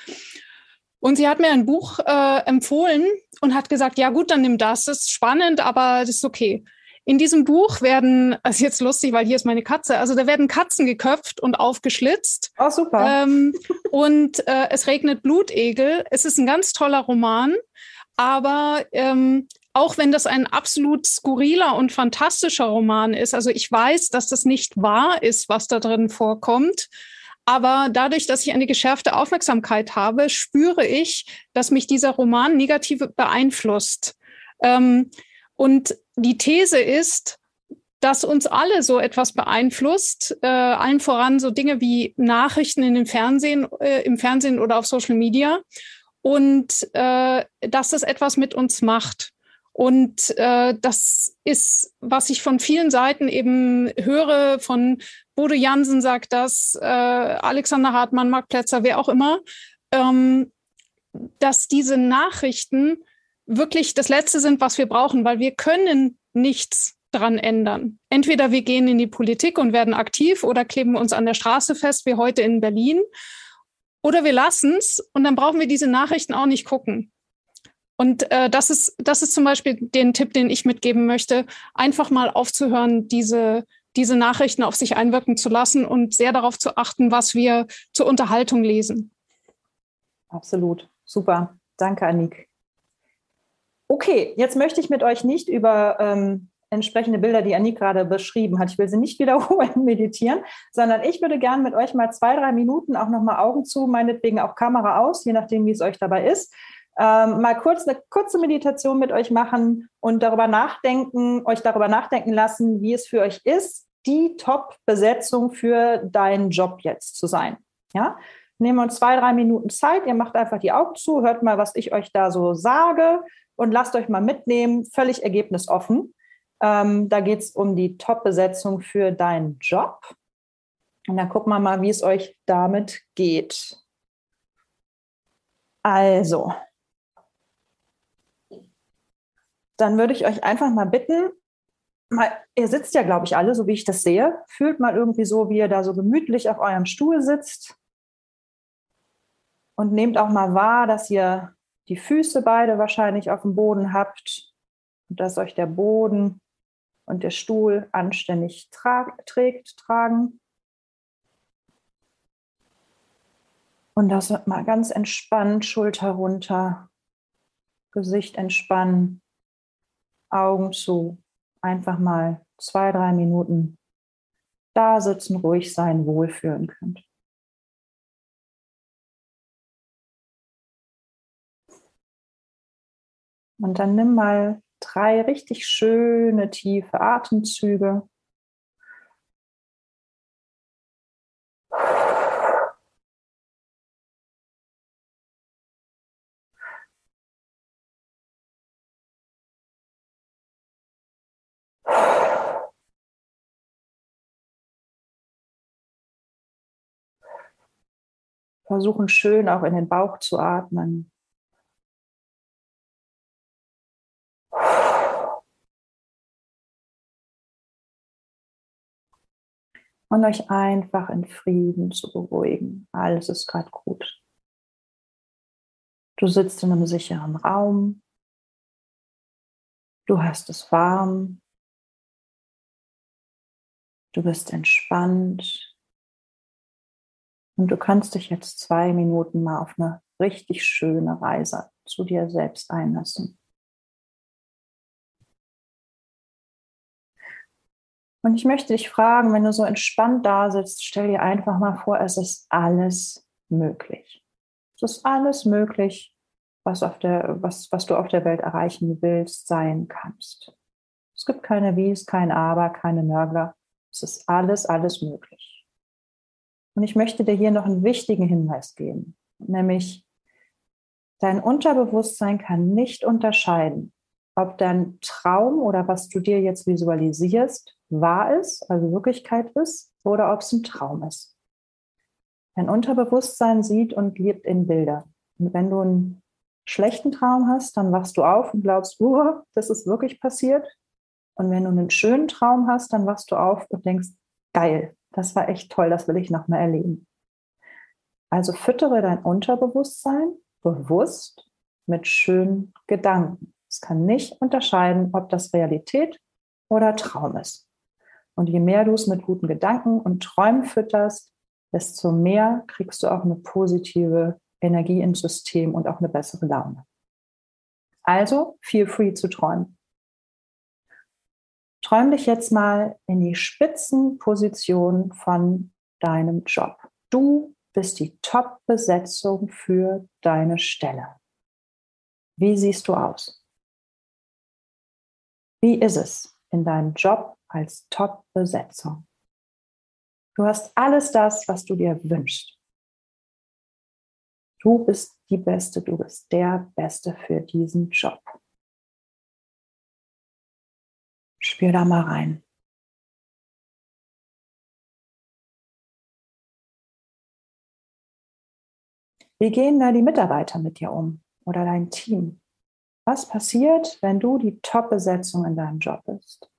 Und sie hat mir ein Buch äh, empfohlen und hat gesagt, ja gut, dann nimm das, das ist spannend, aber das ist okay. In diesem Buch werden, ist jetzt lustig, weil hier ist meine Katze, also da werden Katzen geköpft und aufgeschlitzt. Oh, super. Ähm, und äh, es regnet Blutegel. Es ist ein ganz toller Roman, aber ähm, auch wenn das ein absolut skurriler und fantastischer Roman ist, also ich weiß, dass das nicht wahr ist, was da drin vorkommt, aber dadurch, dass ich eine geschärfte Aufmerksamkeit habe, spüre ich, dass mich dieser Roman negativ beeinflusst. Ähm, und die These ist, dass uns alle so etwas beeinflusst, äh, allen voran so Dinge wie Nachrichten in den Fernsehen, äh, im Fernsehen oder auf Social Media und äh, dass das etwas mit uns macht. Und äh, das ist, was ich von vielen Seiten eben höre, von Bodo Jansen sagt das, äh, Alexander Hartmann, Marc Plätzer, wer auch immer, ähm, dass diese Nachrichten wirklich das Letzte sind, was wir brauchen, weil wir können nichts dran ändern. Entweder wir gehen in die Politik und werden aktiv oder kleben uns an der Straße fest, wie heute in Berlin, oder wir lassen es und dann brauchen wir diese Nachrichten auch nicht gucken. Und äh, das ist, das ist zum Beispiel den Tipp, den ich mitgeben möchte, einfach mal aufzuhören, diese, diese Nachrichten auf sich einwirken zu lassen und sehr darauf zu achten, was wir zur Unterhaltung lesen. Absolut. Super. Danke, Annik. Okay, jetzt möchte ich mit euch nicht über ähm, entsprechende Bilder, die Annik gerade beschrieben hat. Ich will sie nicht [LAUGHS] wiederholen, meditieren, sondern ich würde gerne mit euch mal zwei, drei Minuten auch nochmal Augen zu, meinetwegen auch Kamera aus, je nachdem, wie es euch dabei ist, ähm, mal kurz eine kurze Meditation mit euch machen und darüber nachdenken, euch darüber nachdenken lassen, wie es für euch ist, die Top-Besetzung für deinen Job jetzt zu sein. Ja? Nehmen wir uns zwei, drei Minuten Zeit. Ihr macht einfach die Augen zu, hört mal, was ich euch da so sage und lasst euch mal mitnehmen, völlig ergebnisoffen. Ähm, da geht es um die Top-Besetzung für deinen Job. Und dann gucken wir mal, wie es euch damit geht. Also, dann würde ich euch einfach mal bitten, mal, ihr sitzt ja, glaube ich, alle, so wie ich das sehe. Fühlt mal irgendwie so, wie ihr da so gemütlich auf eurem Stuhl sitzt. Und nehmt auch mal wahr, dass ihr die Füße beide wahrscheinlich auf dem Boden habt und dass euch der Boden und der Stuhl anständig tra trägt, tragen. Und das mal ganz entspannt, Schulter runter, Gesicht entspannen. Augen zu, einfach mal zwei, drei Minuten da sitzen, ruhig sein, wohlfühlen könnt. Und dann nimm mal drei richtig schöne, tiefe Atemzüge. Versuchen schön auch in den Bauch zu atmen. Und euch einfach in Frieden zu beruhigen. Alles ist gerade gut. Du sitzt in einem sicheren Raum. Du hast es warm. Du bist entspannt. Und du kannst dich jetzt zwei Minuten mal auf eine richtig schöne Reise zu dir selbst einlassen. Und ich möchte dich fragen, wenn du so entspannt da sitzt, stell dir einfach mal vor, es ist alles möglich. Es ist alles möglich, was, auf der, was, was du auf der Welt erreichen willst, sein kannst. Es gibt keine Wies, kein Aber, keine Nörgler. Es ist alles, alles möglich. Und ich möchte dir hier noch einen wichtigen Hinweis geben, nämlich dein Unterbewusstsein kann nicht unterscheiden, ob dein Traum oder was du dir jetzt visualisierst, wahr ist, also Wirklichkeit ist, oder ob es ein Traum ist. Dein Unterbewusstsein sieht und lebt in Bilder. Und wenn du einen schlechten Traum hast, dann wachst du auf und glaubst, uh, das ist wirklich passiert. Und wenn du einen schönen Traum hast, dann wachst du auf und denkst, geil, das war echt toll, das will ich nochmal erleben. Also füttere dein Unterbewusstsein bewusst mit schönen Gedanken. Es kann nicht unterscheiden, ob das Realität oder Traum ist. Und je mehr du es mit guten Gedanken und Träumen fütterst, desto mehr kriegst du auch eine positive Energie ins System und auch eine bessere Laune. Also, feel free zu träumen. Träum dich jetzt mal in die Spitzenposition von deinem Job. Du bist die Top-Besetzung für deine Stelle. Wie siehst du aus? Wie ist es in deinem Job als Top-Besetzung? Du hast alles das, was du dir wünschst. Du bist die Beste, du bist der Beste für diesen Job. Spür da mal rein. Wie gehen da die Mitarbeiter mit dir um oder dein Team? Was passiert, wenn du die Top-Besetzung in deinem Job bist?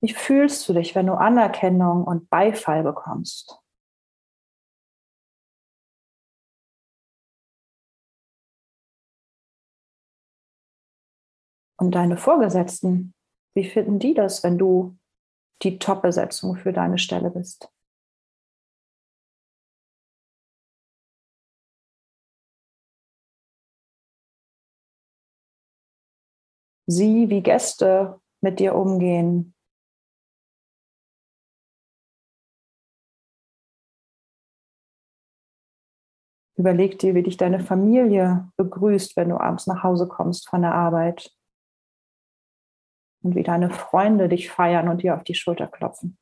Wie fühlst du dich, wenn du Anerkennung und Beifall bekommst? Und deine Vorgesetzten, wie finden die das, wenn du die Top-Besetzung für deine Stelle bist? Sie, wie Gäste mit dir umgehen. Überleg dir, wie dich deine Familie begrüßt, wenn du abends nach Hause kommst von der Arbeit und wie deine Freunde dich feiern und dir auf die Schulter klopfen.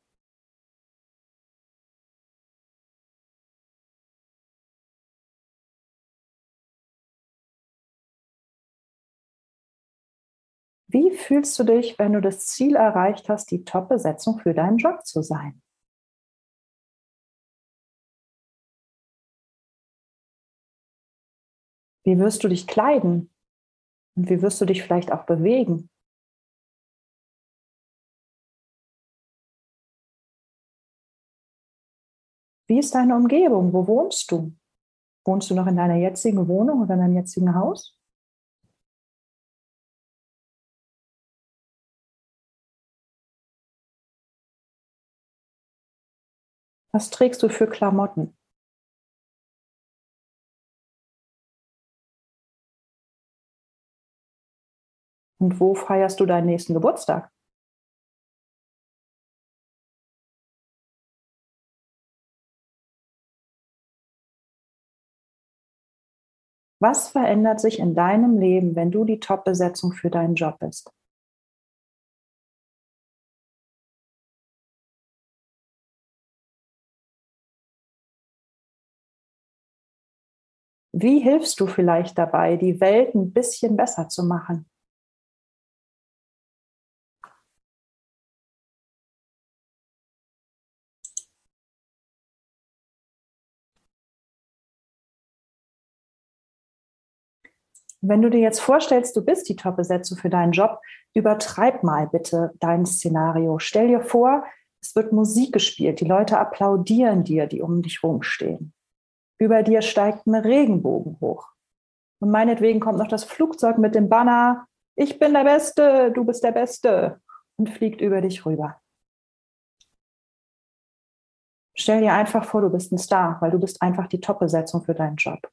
Wie fühlst du dich, wenn du das Ziel erreicht hast, die Top-Besetzung für deinen Job zu sein? Wie wirst du dich kleiden? Und wie wirst du dich vielleicht auch bewegen? Wie ist deine Umgebung? Wo wohnst du? Wohnst du noch in deiner jetzigen Wohnung oder in deinem jetzigen Haus? Was trägst du für Klamotten? Und wo feierst du deinen nächsten Geburtstag? Was verändert sich in deinem Leben, wenn du die Top-Besetzung für deinen Job bist? Wie hilfst du vielleicht dabei, die Welt ein bisschen besser zu machen? Wenn du dir jetzt vorstellst, du bist die Top-Besetzung für deinen Job, übertreib mal bitte dein Szenario. Stell dir vor, es wird Musik gespielt, die Leute applaudieren dir, die um dich rumstehen. Über dir steigt ein Regenbogen hoch. Und meinetwegen kommt noch das Flugzeug mit dem Banner, ich bin der Beste, du bist der Beste und fliegt über dich rüber. Stell dir einfach vor, du bist ein Star, weil du bist einfach die Top-Besetzung für deinen Job.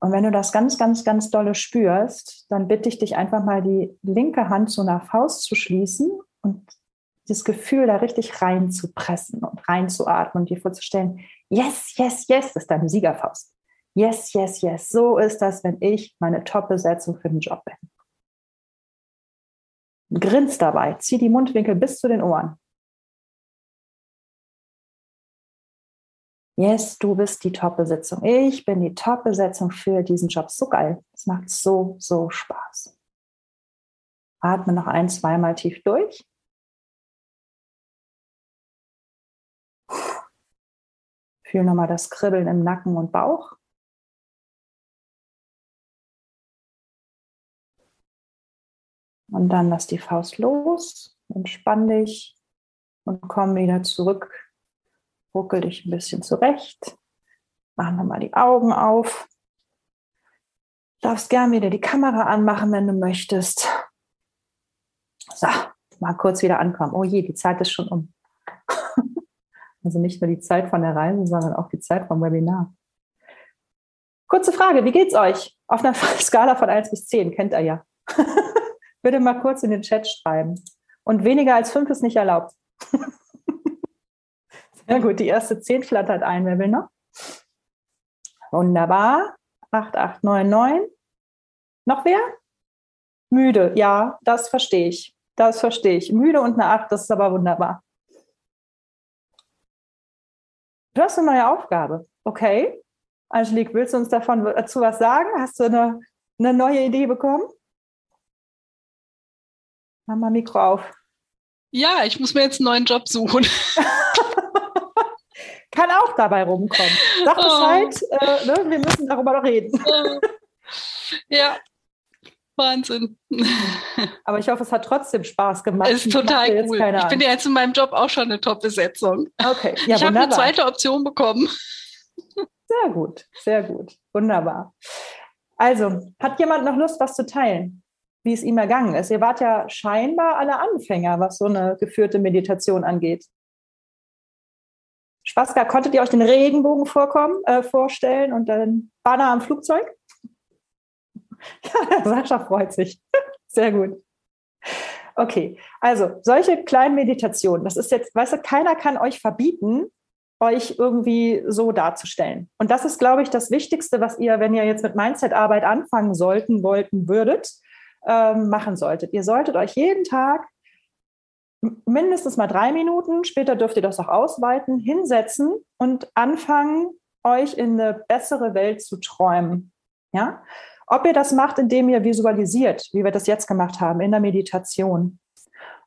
Und wenn du das ganz, ganz, ganz dolle spürst, dann bitte ich dich einfach mal die linke Hand zu einer Faust zu schließen und das Gefühl da richtig reinzupressen und reinzuatmen und dir vorzustellen, yes, yes, yes, das ist deine Siegerfaust. Yes, yes, yes, so ist das, wenn ich meine Top-Besetzung für den Job bin. Grinst dabei, zieh die Mundwinkel bis zu den Ohren. Yes, du bist die Top-Besetzung. Ich bin die Top-Besetzung für diesen Job. So geil. Es macht so, so Spaß. Atme noch ein, zweimal tief durch. Fühl nochmal das Kribbeln im Nacken und Bauch. Und dann lass die Faust los, entspann dich und komm wieder zurück Ruckel dich ein bisschen zurecht. Mach nochmal die Augen auf. Darfst gern wieder die Kamera anmachen, wenn du möchtest. So, mal kurz wieder ankommen. Oh je, die Zeit ist schon um. [LAUGHS] Also nicht nur die Zeit von der Reise, sondern auch die Zeit vom Webinar. Kurze Frage, wie geht's euch? Auf einer [LAUGHS] Skala von 1 bis 10, kennt ihr ja. [LAUGHS] Bitte mal kurz in den Chat schreiben. Und weniger als 5 ist nicht erlaubt. Ja gut, die erste 10 flattert ein. Wer will noch? Wunderbar. 8899. Noch wer? Müde. Ja, das verstehe ich. Das verstehe ich. Müde und eine 8, das ist aber wunderbar. Du hast eine neue Aufgabe. Okay. Angelique, willst du uns davon dazu was sagen? Hast du eine, eine neue Idee bekommen? Mach mal Mikro auf. Ja, ich muss mir jetzt einen neuen Job suchen. [LAUGHS] kann auch dabei rumkommen. Sag oh. Bescheid, oh. äh, ne? wir müssen darüber noch reden. [LAUGHS] ja, Wahnsinn. [LAUGHS] Aber ich hoffe, es hat trotzdem Spaß gemacht. Ist total cool. Ich bin ja jetzt in meinem Job auch schon eine Top-Besetzung. Okay, ja, Ich habe eine zweite Option bekommen. Sehr gut, sehr gut. Wunderbar. Also, hat jemand noch Lust, was zu teilen? Wie es ihm ergangen ist? Ihr wart ja scheinbar alle Anfänger, was so eine geführte Meditation angeht. Spaßka, konntet ihr euch den Regenbogen vorkommen, äh, vorstellen und dann Banner am Flugzeug? [LAUGHS] Sascha freut sich. [LAUGHS] Sehr gut. Okay, also solche kleinen Meditationen, das ist jetzt, weißt du, keiner kann euch verbieten, euch irgendwie so darzustellen. Und das ist, glaube ich, das Wichtigste, was ihr, wenn ihr jetzt mit Mindset-Arbeit anfangen sollten, wollten, würdet, ähm, machen solltet. Ihr solltet euch jeden Tag mindestens mal drei Minuten, später dürft ihr das auch ausweiten, hinsetzen und anfangen, euch in eine bessere Welt zu träumen. Ja? Ob ihr das macht, indem ihr visualisiert, wie wir das jetzt gemacht haben, in der Meditation.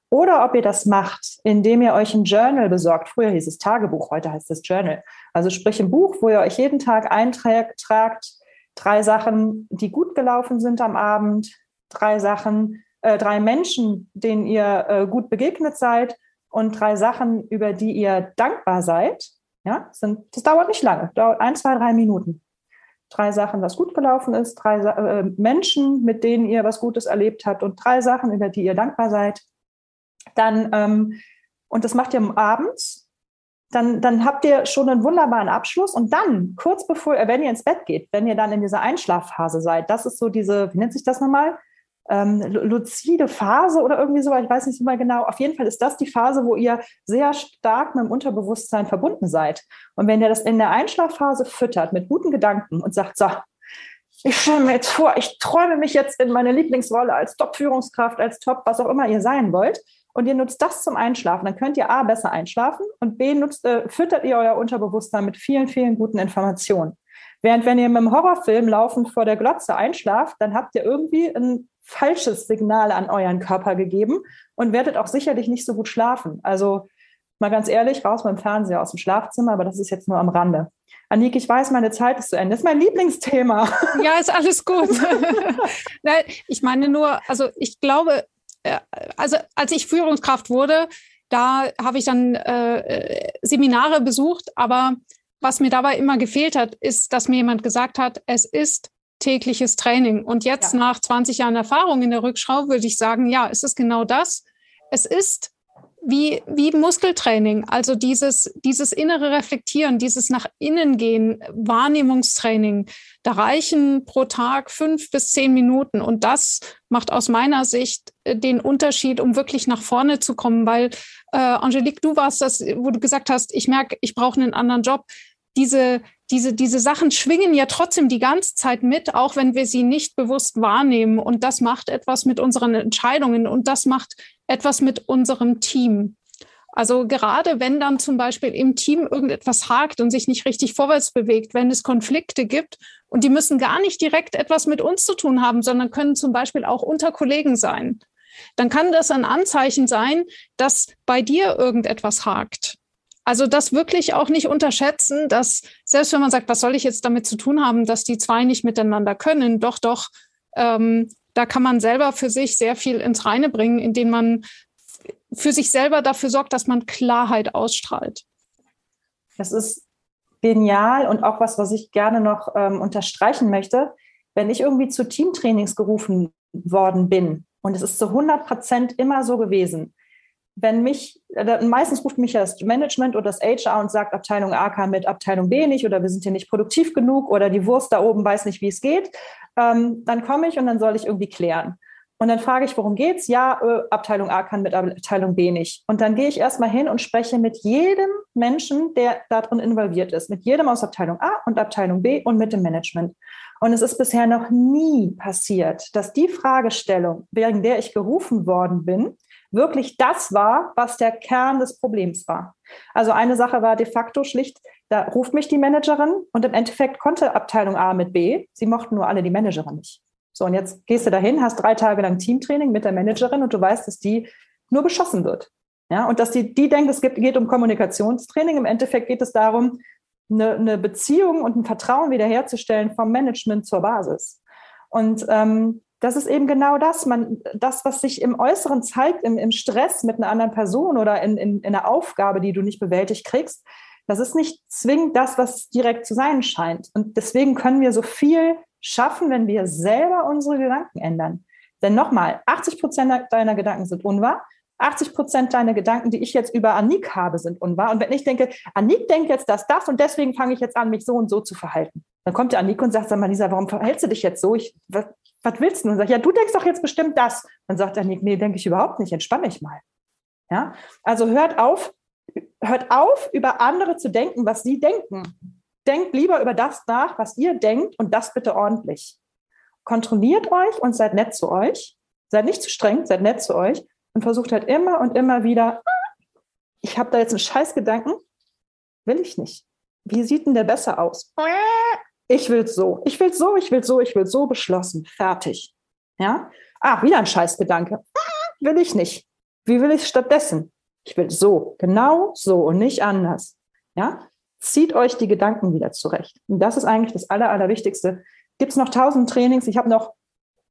Oder ob ihr das macht, indem ihr euch ein Journal besorgt. Früher hieß es Tagebuch, heute heißt es Journal. Also sprich ein Buch, wo ihr euch jeden Tag eintragt, drei Sachen, die gut gelaufen sind am Abend, drei Sachen, äh, drei Menschen, denen ihr äh, gut begegnet seid und drei Sachen, über die ihr dankbar seid. Ja, sind, das dauert nicht lange, dauert ein, zwei, drei Minuten. Drei Sachen, was gut gelaufen ist, drei äh, Menschen, mit denen ihr was Gutes erlebt habt und drei Sachen, über die ihr dankbar seid. Dann, ähm, und das macht ihr abends, dann, dann habt ihr schon einen wunderbaren Abschluss. Und dann, kurz bevor, wenn ihr ins Bett geht, wenn ihr dann in dieser Einschlafphase seid, das ist so diese, wie nennt sich das nochmal? Ähm, luzide Phase oder irgendwie so, ich weiß nicht mal genau. Auf jeden Fall ist das die Phase, wo ihr sehr stark mit dem Unterbewusstsein verbunden seid. Und wenn ihr das in der Einschlafphase füttert mit guten Gedanken und sagt, so, ich stelle mir jetzt vor, ich träume mich jetzt in meine Lieblingsrolle als Top-Führungskraft, als Top, was auch immer ihr sein wollt, und ihr nutzt das zum Einschlafen, dann könnt ihr A besser einschlafen und B nutzt, äh, füttert ihr euer Unterbewusstsein mit vielen, vielen guten Informationen. Während wenn ihr mit einem Horrorfilm laufend vor der Glotze einschlaft, dann habt ihr irgendwie ein falsches Signal an euren Körper gegeben und werdet auch sicherlich nicht so gut schlafen. Also mal ganz ehrlich, raus mit dem Fernseher aus dem Schlafzimmer, aber das ist jetzt nur am Rande. Anik, ich weiß, meine Zeit ist zu Ende. Das ist mein Lieblingsthema. Ja, ist alles gut. [LAUGHS] Nein, ich meine nur, also ich glaube, äh, also als ich Führungskraft wurde, da habe ich dann äh, Seminare besucht, aber was mir dabei immer gefehlt hat, ist, dass mir jemand gesagt hat, es ist tägliches Training. Und jetzt ja. nach 20 Jahren Erfahrung in der Rückschau würde ich sagen, ja, es ist genau das. Es ist wie, wie Muskeltraining, also dieses, dieses innere Reflektieren, dieses nach innen gehen, Wahrnehmungstraining. Da reichen pro Tag fünf bis zehn Minuten. Und das macht aus meiner Sicht äh, den Unterschied, um wirklich nach vorne zu kommen. Weil, äh, Angelique, du warst das, wo du gesagt hast, ich merke, ich brauche einen anderen Job. Diese, diese, diese Sachen schwingen ja trotzdem die ganze Zeit mit, auch wenn wir sie nicht bewusst wahrnehmen. Und das macht etwas mit unseren Entscheidungen und das macht etwas mit unserem Team. Also gerade wenn dann zum Beispiel im Team irgendetwas hakt und sich nicht richtig vorwärts bewegt, wenn es Konflikte gibt und die müssen gar nicht direkt etwas mit uns zu tun haben, sondern können zum Beispiel auch unter Kollegen sein, dann kann das ein Anzeichen sein, dass bei dir irgendetwas hakt. Also das wirklich auch nicht unterschätzen, dass selbst wenn man sagt, was soll ich jetzt damit zu tun haben, dass die zwei nicht miteinander können, doch, doch, ähm, da kann man selber für sich sehr viel ins Reine bringen, indem man für sich selber dafür sorgt, dass man Klarheit ausstrahlt. Das ist genial und auch was, was ich gerne noch ähm, unterstreichen möchte. Wenn ich irgendwie zu Teamtrainings gerufen worden bin, und es ist zu 100 Prozent immer so gewesen, wenn mich, äh, meistens ruft mich das Management oder das HR und sagt, Abteilung A kann mit Abteilung B nicht oder wir sind hier nicht produktiv genug oder die Wurst da oben weiß nicht, wie es geht, ähm, dann komme ich und dann soll ich irgendwie klären. Und dann frage ich, worum geht's? Ja, äh, Abteilung A kann mit Abteilung B nicht. Und dann gehe ich erstmal hin und spreche mit jedem Menschen, der darin involviert ist, mit jedem aus Abteilung A und Abteilung B und mit dem Management. Und es ist bisher noch nie passiert, dass die Fragestellung, wegen der ich gerufen worden bin, wirklich das war, was der Kern des Problems war. Also eine Sache war de facto schlicht, da ruft mich die Managerin und im Endeffekt konnte Abteilung A mit B, sie mochten nur alle die Managerin nicht. So, und jetzt gehst du dahin, hast drei Tage lang Teamtraining mit der Managerin und du weißt, dass die nur beschossen wird. Ja, und dass die, die denkt, es geht, um Kommunikationstraining. Im Endeffekt geht es darum, eine, eine Beziehung und ein Vertrauen wiederherzustellen vom Management zur Basis. Und ähm, das ist eben genau das, man, das, was sich im Äußeren zeigt, im, im Stress mit einer anderen Person oder in, in, in einer Aufgabe, die du nicht bewältigt kriegst, das ist nicht zwingend das, was direkt zu sein scheint. Und deswegen können wir so viel schaffen, wenn wir selber unsere Gedanken ändern. Denn nochmal, 80 Prozent deiner Gedanken sind unwahr. 80 Prozent deiner Gedanken, die ich jetzt über Anik habe, sind unwahr. Und wenn ich denke, Anik denkt jetzt das, das und deswegen fange ich jetzt an, mich so und so zu verhalten. Dann kommt der Anik und sagt, sag mal, Lisa, warum verhältst du dich jetzt so? Ich, was, willst du? Und sag, ja, du denkst doch jetzt bestimmt das. Dann sagt er, nee, nee, denke ich überhaupt nicht, entspann dich mal. Ja, also hört auf, hört auf, über andere zu denken, was sie denken. Denkt lieber über das nach, was ihr denkt und das bitte ordentlich. Kontrolliert euch und seid nett zu euch. Seid nicht zu streng, seid nett zu euch und versucht halt immer und immer wieder, ich habe da jetzt einen Scheißgedanken, will ich nicht. Wie sieht denn der besser aus? Ich will so, ich will so, ich will so, ich will so beschlossen, fertig. Ja? Ah, wieder ein Scheißgedanke. Will ich nicht. Wie will ich stattdessen? Ich will so, genau so und nicht anders. Ja? Zieht euch die Gedanken wieder zurecht. Und das ist eigentlich das Aller, Allerwichtigste. Gibt es noch tausend Trainings? Ich habe noch,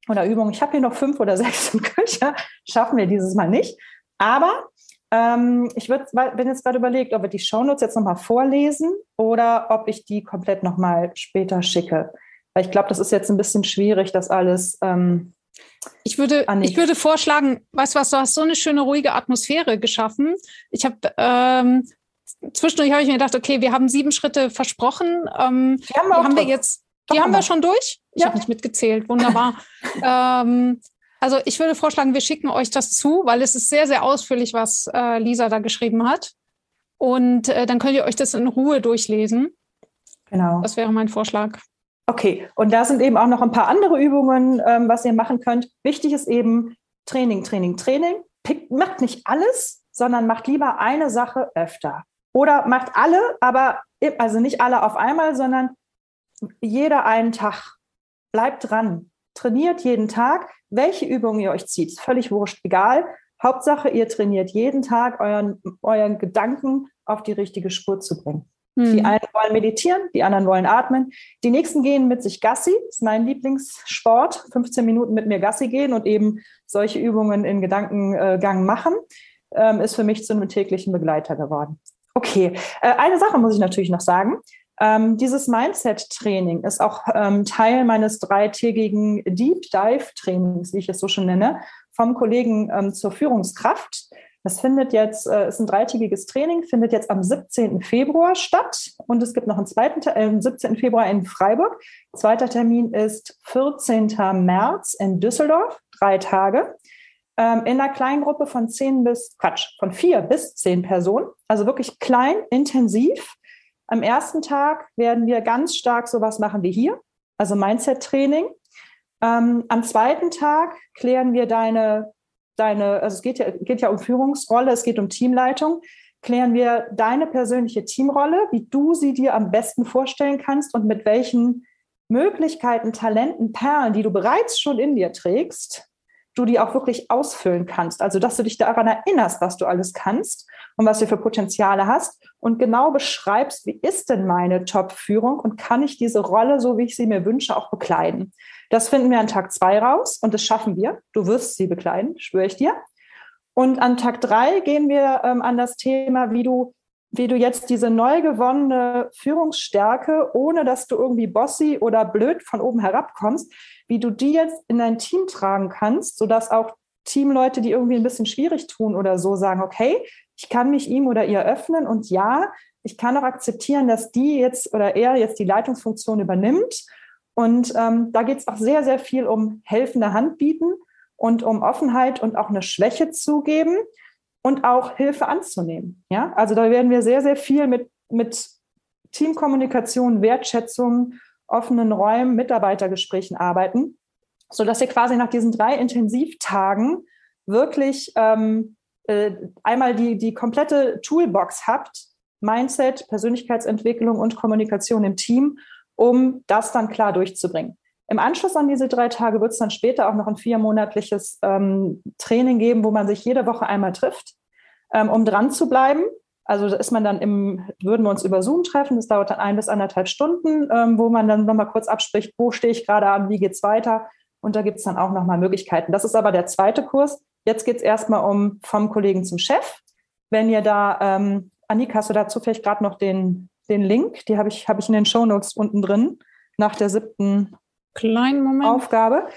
oder Übungen, ich habe hier noch fünf oder [LAUGHS] sechs im Köcher. Schaffen wir dieses Mal nicht. Aber ähm, ich würd, bin jetzt gerade überlegt, ob wir die Shownotes jetzt nochmal vorlesen oder ob ich die komplett nochmal später schicke. Weil ich glaube, das ist jetzt ein bisschen schwierig, das alles. Ähm, ich würde, ich würde vorschlagen, weißt du was, du hast so eine schöne ruhige Atmosphäre geschaffen. Ich habe ähm, zwischendurch habe ich mir gedacht, okay, wir haben sieben Schritte versprochen. Ähm, die haben wir, die haben wir jetzt, die haben wir schon durch. Ich ja. habe nicht mitgezählt. Wunderbar. [LAUGHS] ähm, also ich würde vorschlagen, wir schicken euch das zu, weil es ist sehr, sehr ausführlich, was äh, Lisa da geschrieben hat. Und äh, dann könnt ihr euch das in Ruhe durchlesen. Genau. Das wäre mein Vorschlag. Okay, und da sind eben auch noch ein paar andere Übungen, ähm, was ihr machen könnt. Wichtig ist eben Training, Training, Training. Pickt, macht nicht alles, sondern macht lieber eine Sache öfter. Oder macht alle, aber also nicht alle auf einmal, sondern jeder einen Tag. Bleibt dran. Trainiert jeden Tag, welche Übungen ihr euch zieht, ist völlig wurscht, egal. Hauptsache, ihr trainiert jeden Tag euren, euren Gedanken auf die richtige Spur zu bringen. Mhm. Die einen wollen meditieren, die anderen wollen atmen. Die nächsten gehen mit sich Gassi, das ist mein Lieblingssport. 15 Minuten mit mir Gassi gehen und eben solche Übungen in Gedankengang machen, ähm, ist für mich zu einem täglichen Begleiter geworden. Okay, äh, eine Sache muss ich natürlich noch sagen. Ähm, dieses Mindset-Training ist auch ähm, Teil meines dreitägigen Deep Dive-Trainings, wie ich es so schon nenne, vom Kollegen ähm, zur Führungskraft. Das findet jetzt, äh, ist ein dreitägiges Training, findet jetzt am 17. Februar statt. Und es gibt noch einen zweiten, äh, am 17. Februar in Freiburg. Zweiter Termin ist 14. März in Düsseldorf, drei Tage. Ähm, in einer kleinen Gruppe von zehn bis, Quatsch, von vier bis zehn Personen. Also wirklich klein, intensiv. Am ersten Tag werden wir ganz stark sowas machen wie hier, also Mindset-Training. Ähm, am zweiten Tag klären wir deine, deine, also es geht ja, geht ja um Führungsrolle, es geht um Teamleitung, klären wir deine persönliche Teamrolle, wie du sie dir am besten vorstellen kannst und mit welchen Möglichkeiten, Talenten, Perlen, die du bereits schon in dir trägst, du die auch wirklich ausfüllen kannst. Also, dass du dich daran erinnerst, was du alles kannst und was du für Potenziale hast und genau beschreibst, wie ist denn meine Top-Führung und kann ich diese Rolle, so wie ich sie mir wünsche, auch bekleiden. Das finden wir an Tag zwei raus und das schaffen wir. Du wirst sie bekleiden, schwöre ich dir. Und an Tag drei gehen wir ähm, an das Thema, wie du, wie du jetzt diese neu gewonnene Führungsstärke, ohne dass du irgendwie bossy oder blöd von oben herabkommst, wie du die jetzt in dein Team tragen kannst, sodass auch Teamleute, die irgendwie ein bisschen schwierig tun oder so, sagen, okay, ich kann mich ihm oder ihr öffnen und ja, ich kann auch akzeptieren, dass die jetzt oder er jetzt die Leitungsfunktion übernimmt und ähm, da geht es auch sehr, sehr viel um helfende Hand bieten und um Offenheit und auch eine Schwäche zugeben und auch Hilfe anzunehmen. Ja, also da werden wir sehr, sehr viel mit, mit Teamkommunikation, Wertschätzung, offenen Räumen, Mitarbeitergesprächen arbeiten, sodass ihr quasi nach diesen drei Intensivtagen wirklich ähm, äh, einmal die, die komplette Toolbox habt, Mindset, Persönlichkeitsentwicklung und Kommunikation im Team um das dann klar durchzubringen. Im Anschluss an diese drei Tage wird es dann später auch noch ein viermonatliches ähm, Training geben, wo man sich jede Woche einmal trifft, ähm, um dran zu bleiben. Also da ist man dann im, würden wir uns über Zoom treffen, das dauert dann ein bis anderthalb Stunden, ähm, wo man dann nochmal kurz abspricht, wo stehe ich gerade an, wie geht es weiter. Und da gibt es dann auch nochmal Möglichkeiten. Das ist aber der zweite Kurs. Jetzt geht es erstmal um vom Kollegen zum Chef. Wenn ihr da, ähm, Annika, hast du dazu vielleicht gerade noch den, den Link, die habe ich, hab ich in den Shownotes unten drin, nach der siebten Kleinen Moment. Aufgabe.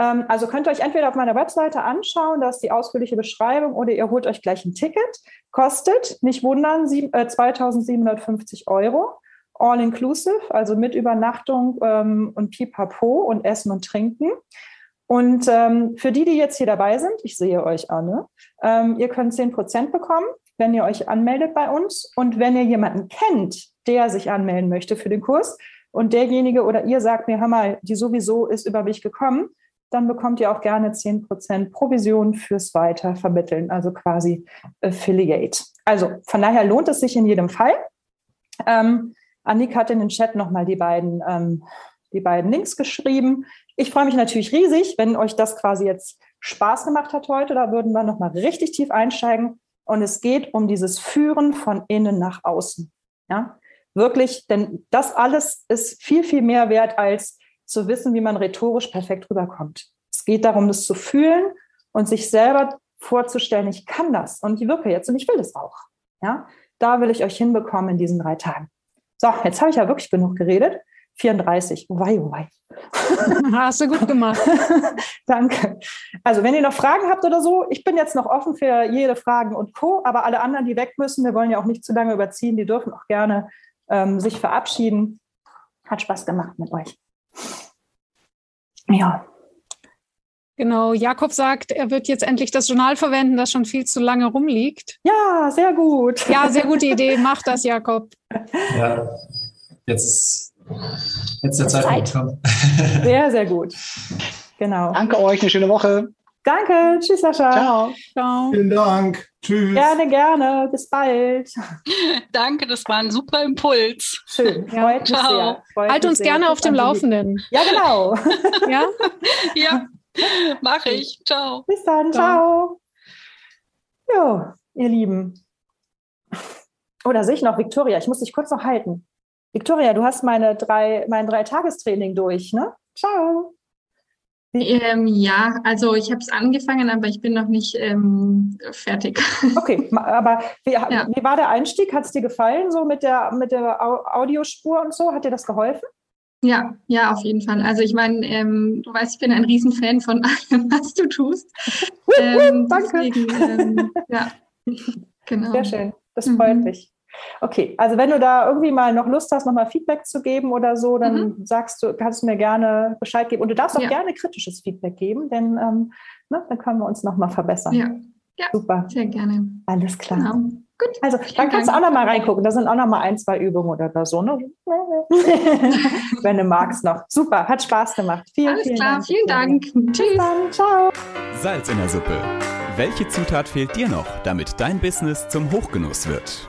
Ähm, also könnt ihr euch entweder auf meiner Webseite anschauen, da ist die ausführliche Beschreibung, oder ihr holt euch gleich ein Ticket. Kostet, nicht wundern, sieb, äh, 2750 Euro. All inclusive, also mit Übernachtung ähm, und Pipapo und Essen und Trinken. Und ähm, für die, die jetzt hier dabei sind, ich sehe euch alle, ähm, ihr könnt 10% bekommen, wenn ihr euch anmeldet bei uns. Und wenn ihr jemanden kennt, der sich anmelden möchte für den Kurs und derjenige oder ihr sagt mir, hör mal, die sowieso ist über mich gekommen, dann bekommt ihr auch gerne 10% Provision fürs Weitervermitteln, also quasi Affiliate. Also von daher lohnt es sich in jedem Fall. Ähm, Annik hat in den Chat nochmal die beiden, ähm, die beiden Links geschrieben. Ich freue mich natürlich riesig, wenn euch das quasi jetzt Spaß gemacht hat heute. Da würden wir nochmal richtig tief einsteigen. Und es geht um dieses Führen von innen nach außen. Ja, wirklich, denn das alles ist viel, viel mehr wert, als zu wissen, wie man rhetorisch perfekt rüberkommt. Es geht darum, das zu fühlen und sich selber vorzustellen, ich kann das und ich wirke jetzt und ich will das auch. Ja, da will ich euch hinbekommen in diesen drei Tagen. So, jetzt habe ich ja wirklich genug geredet. 34. Wei, oh wei. [LAUGHS] Hast du gut gemacht. [LAUGHS] Danke. Also, wenn ihr noch Fragen habt oder so, ich bin jetzt noch offen für jede Fragen und Co. Aber alle anderen, die weg müssen, wir wollen ja auch nicht zu lange überziehen, die dürfen auch gerne ähm, sich verabschieden. Hat Spaß gemacht mit euch. Ja. Genau, Jakob sagt, er wird jetzt endlich das Journal verwenden, das schon viel zu lange rumliegt. Ja, sehr gut. Ja, sehr gute Idee. Mach das, Jakob. Ja, jetzt, jetzt der Zeitpunkt kommen. Sehr, sehr gut. Genau. Danke euch, eine schöne Woche. Danke. Tschüss, Sascha. Ciao. Ciao. Vielen Dank. Tschüss. Gerne, gerne. Bis bald. [LAUGHS] Danke, das war ein super Impuls. Schön. Freut ja. mich sehr. Freut halt uns sehr. gerne auf dem Laufenden. Ja, genau. [LAUGHS] ja? [LAUGHS] Ja, mache ich. Ciao. Bis dann. Ciao. Jo, ihr Lieben. Oder sehe ich noch Victoria? Ich muss dich kurz noch halten. Victoria, du hast meine drei, mein Drei-Tagestraining durch, ne? Ciao. Ähm, ja, also ich habe es angefangen, aber ich bin noch nicht ähm, fertig. [LAUGHS] Okay, aber wie, ja. wie war der Einstieg? Hat es dir gefallen, so mit der, mit der Audiospur und so? Hat dir das geholfen? Ja, ja, auf jeden Fall. Also ich meine, ähm, du weißt, ich bin ein Riesenfan von [LAUGHS] allem, was du tust. ähm, Danke. Deswegen, ähm, ja, [LAUGHS] genau. Sehr schön. Das freut mhm. mich. Okay, also wenn du da irgendwie mal noch Lust hast, nochmal Feedback zu geben oder so, dann mhm. sagst du, kannst du mir gerne Bescheid geben. Und du darfst auch ja. gerne kritisches Feedback geben, denn ähm, ne, dann können wir uns nochmal verbessern. Ja. ja, super. Sehr gerne. Alles klar. Genau. Gut. Also dann kannst du auch nochmal reingucken. Da sind auch nochmal ein, zwei Übungen oder so. Ne? [LAUGHS] Wenn du magst noch. Super, hat Spaß gemacht. Vielen, Alles vielen klar, Dank. vielen Dank. Tschüss. Dann, ciao. Salz in der Suppe. Welche Zutat fehlt dir noch, damit dein Business zum Hochgenuss wird?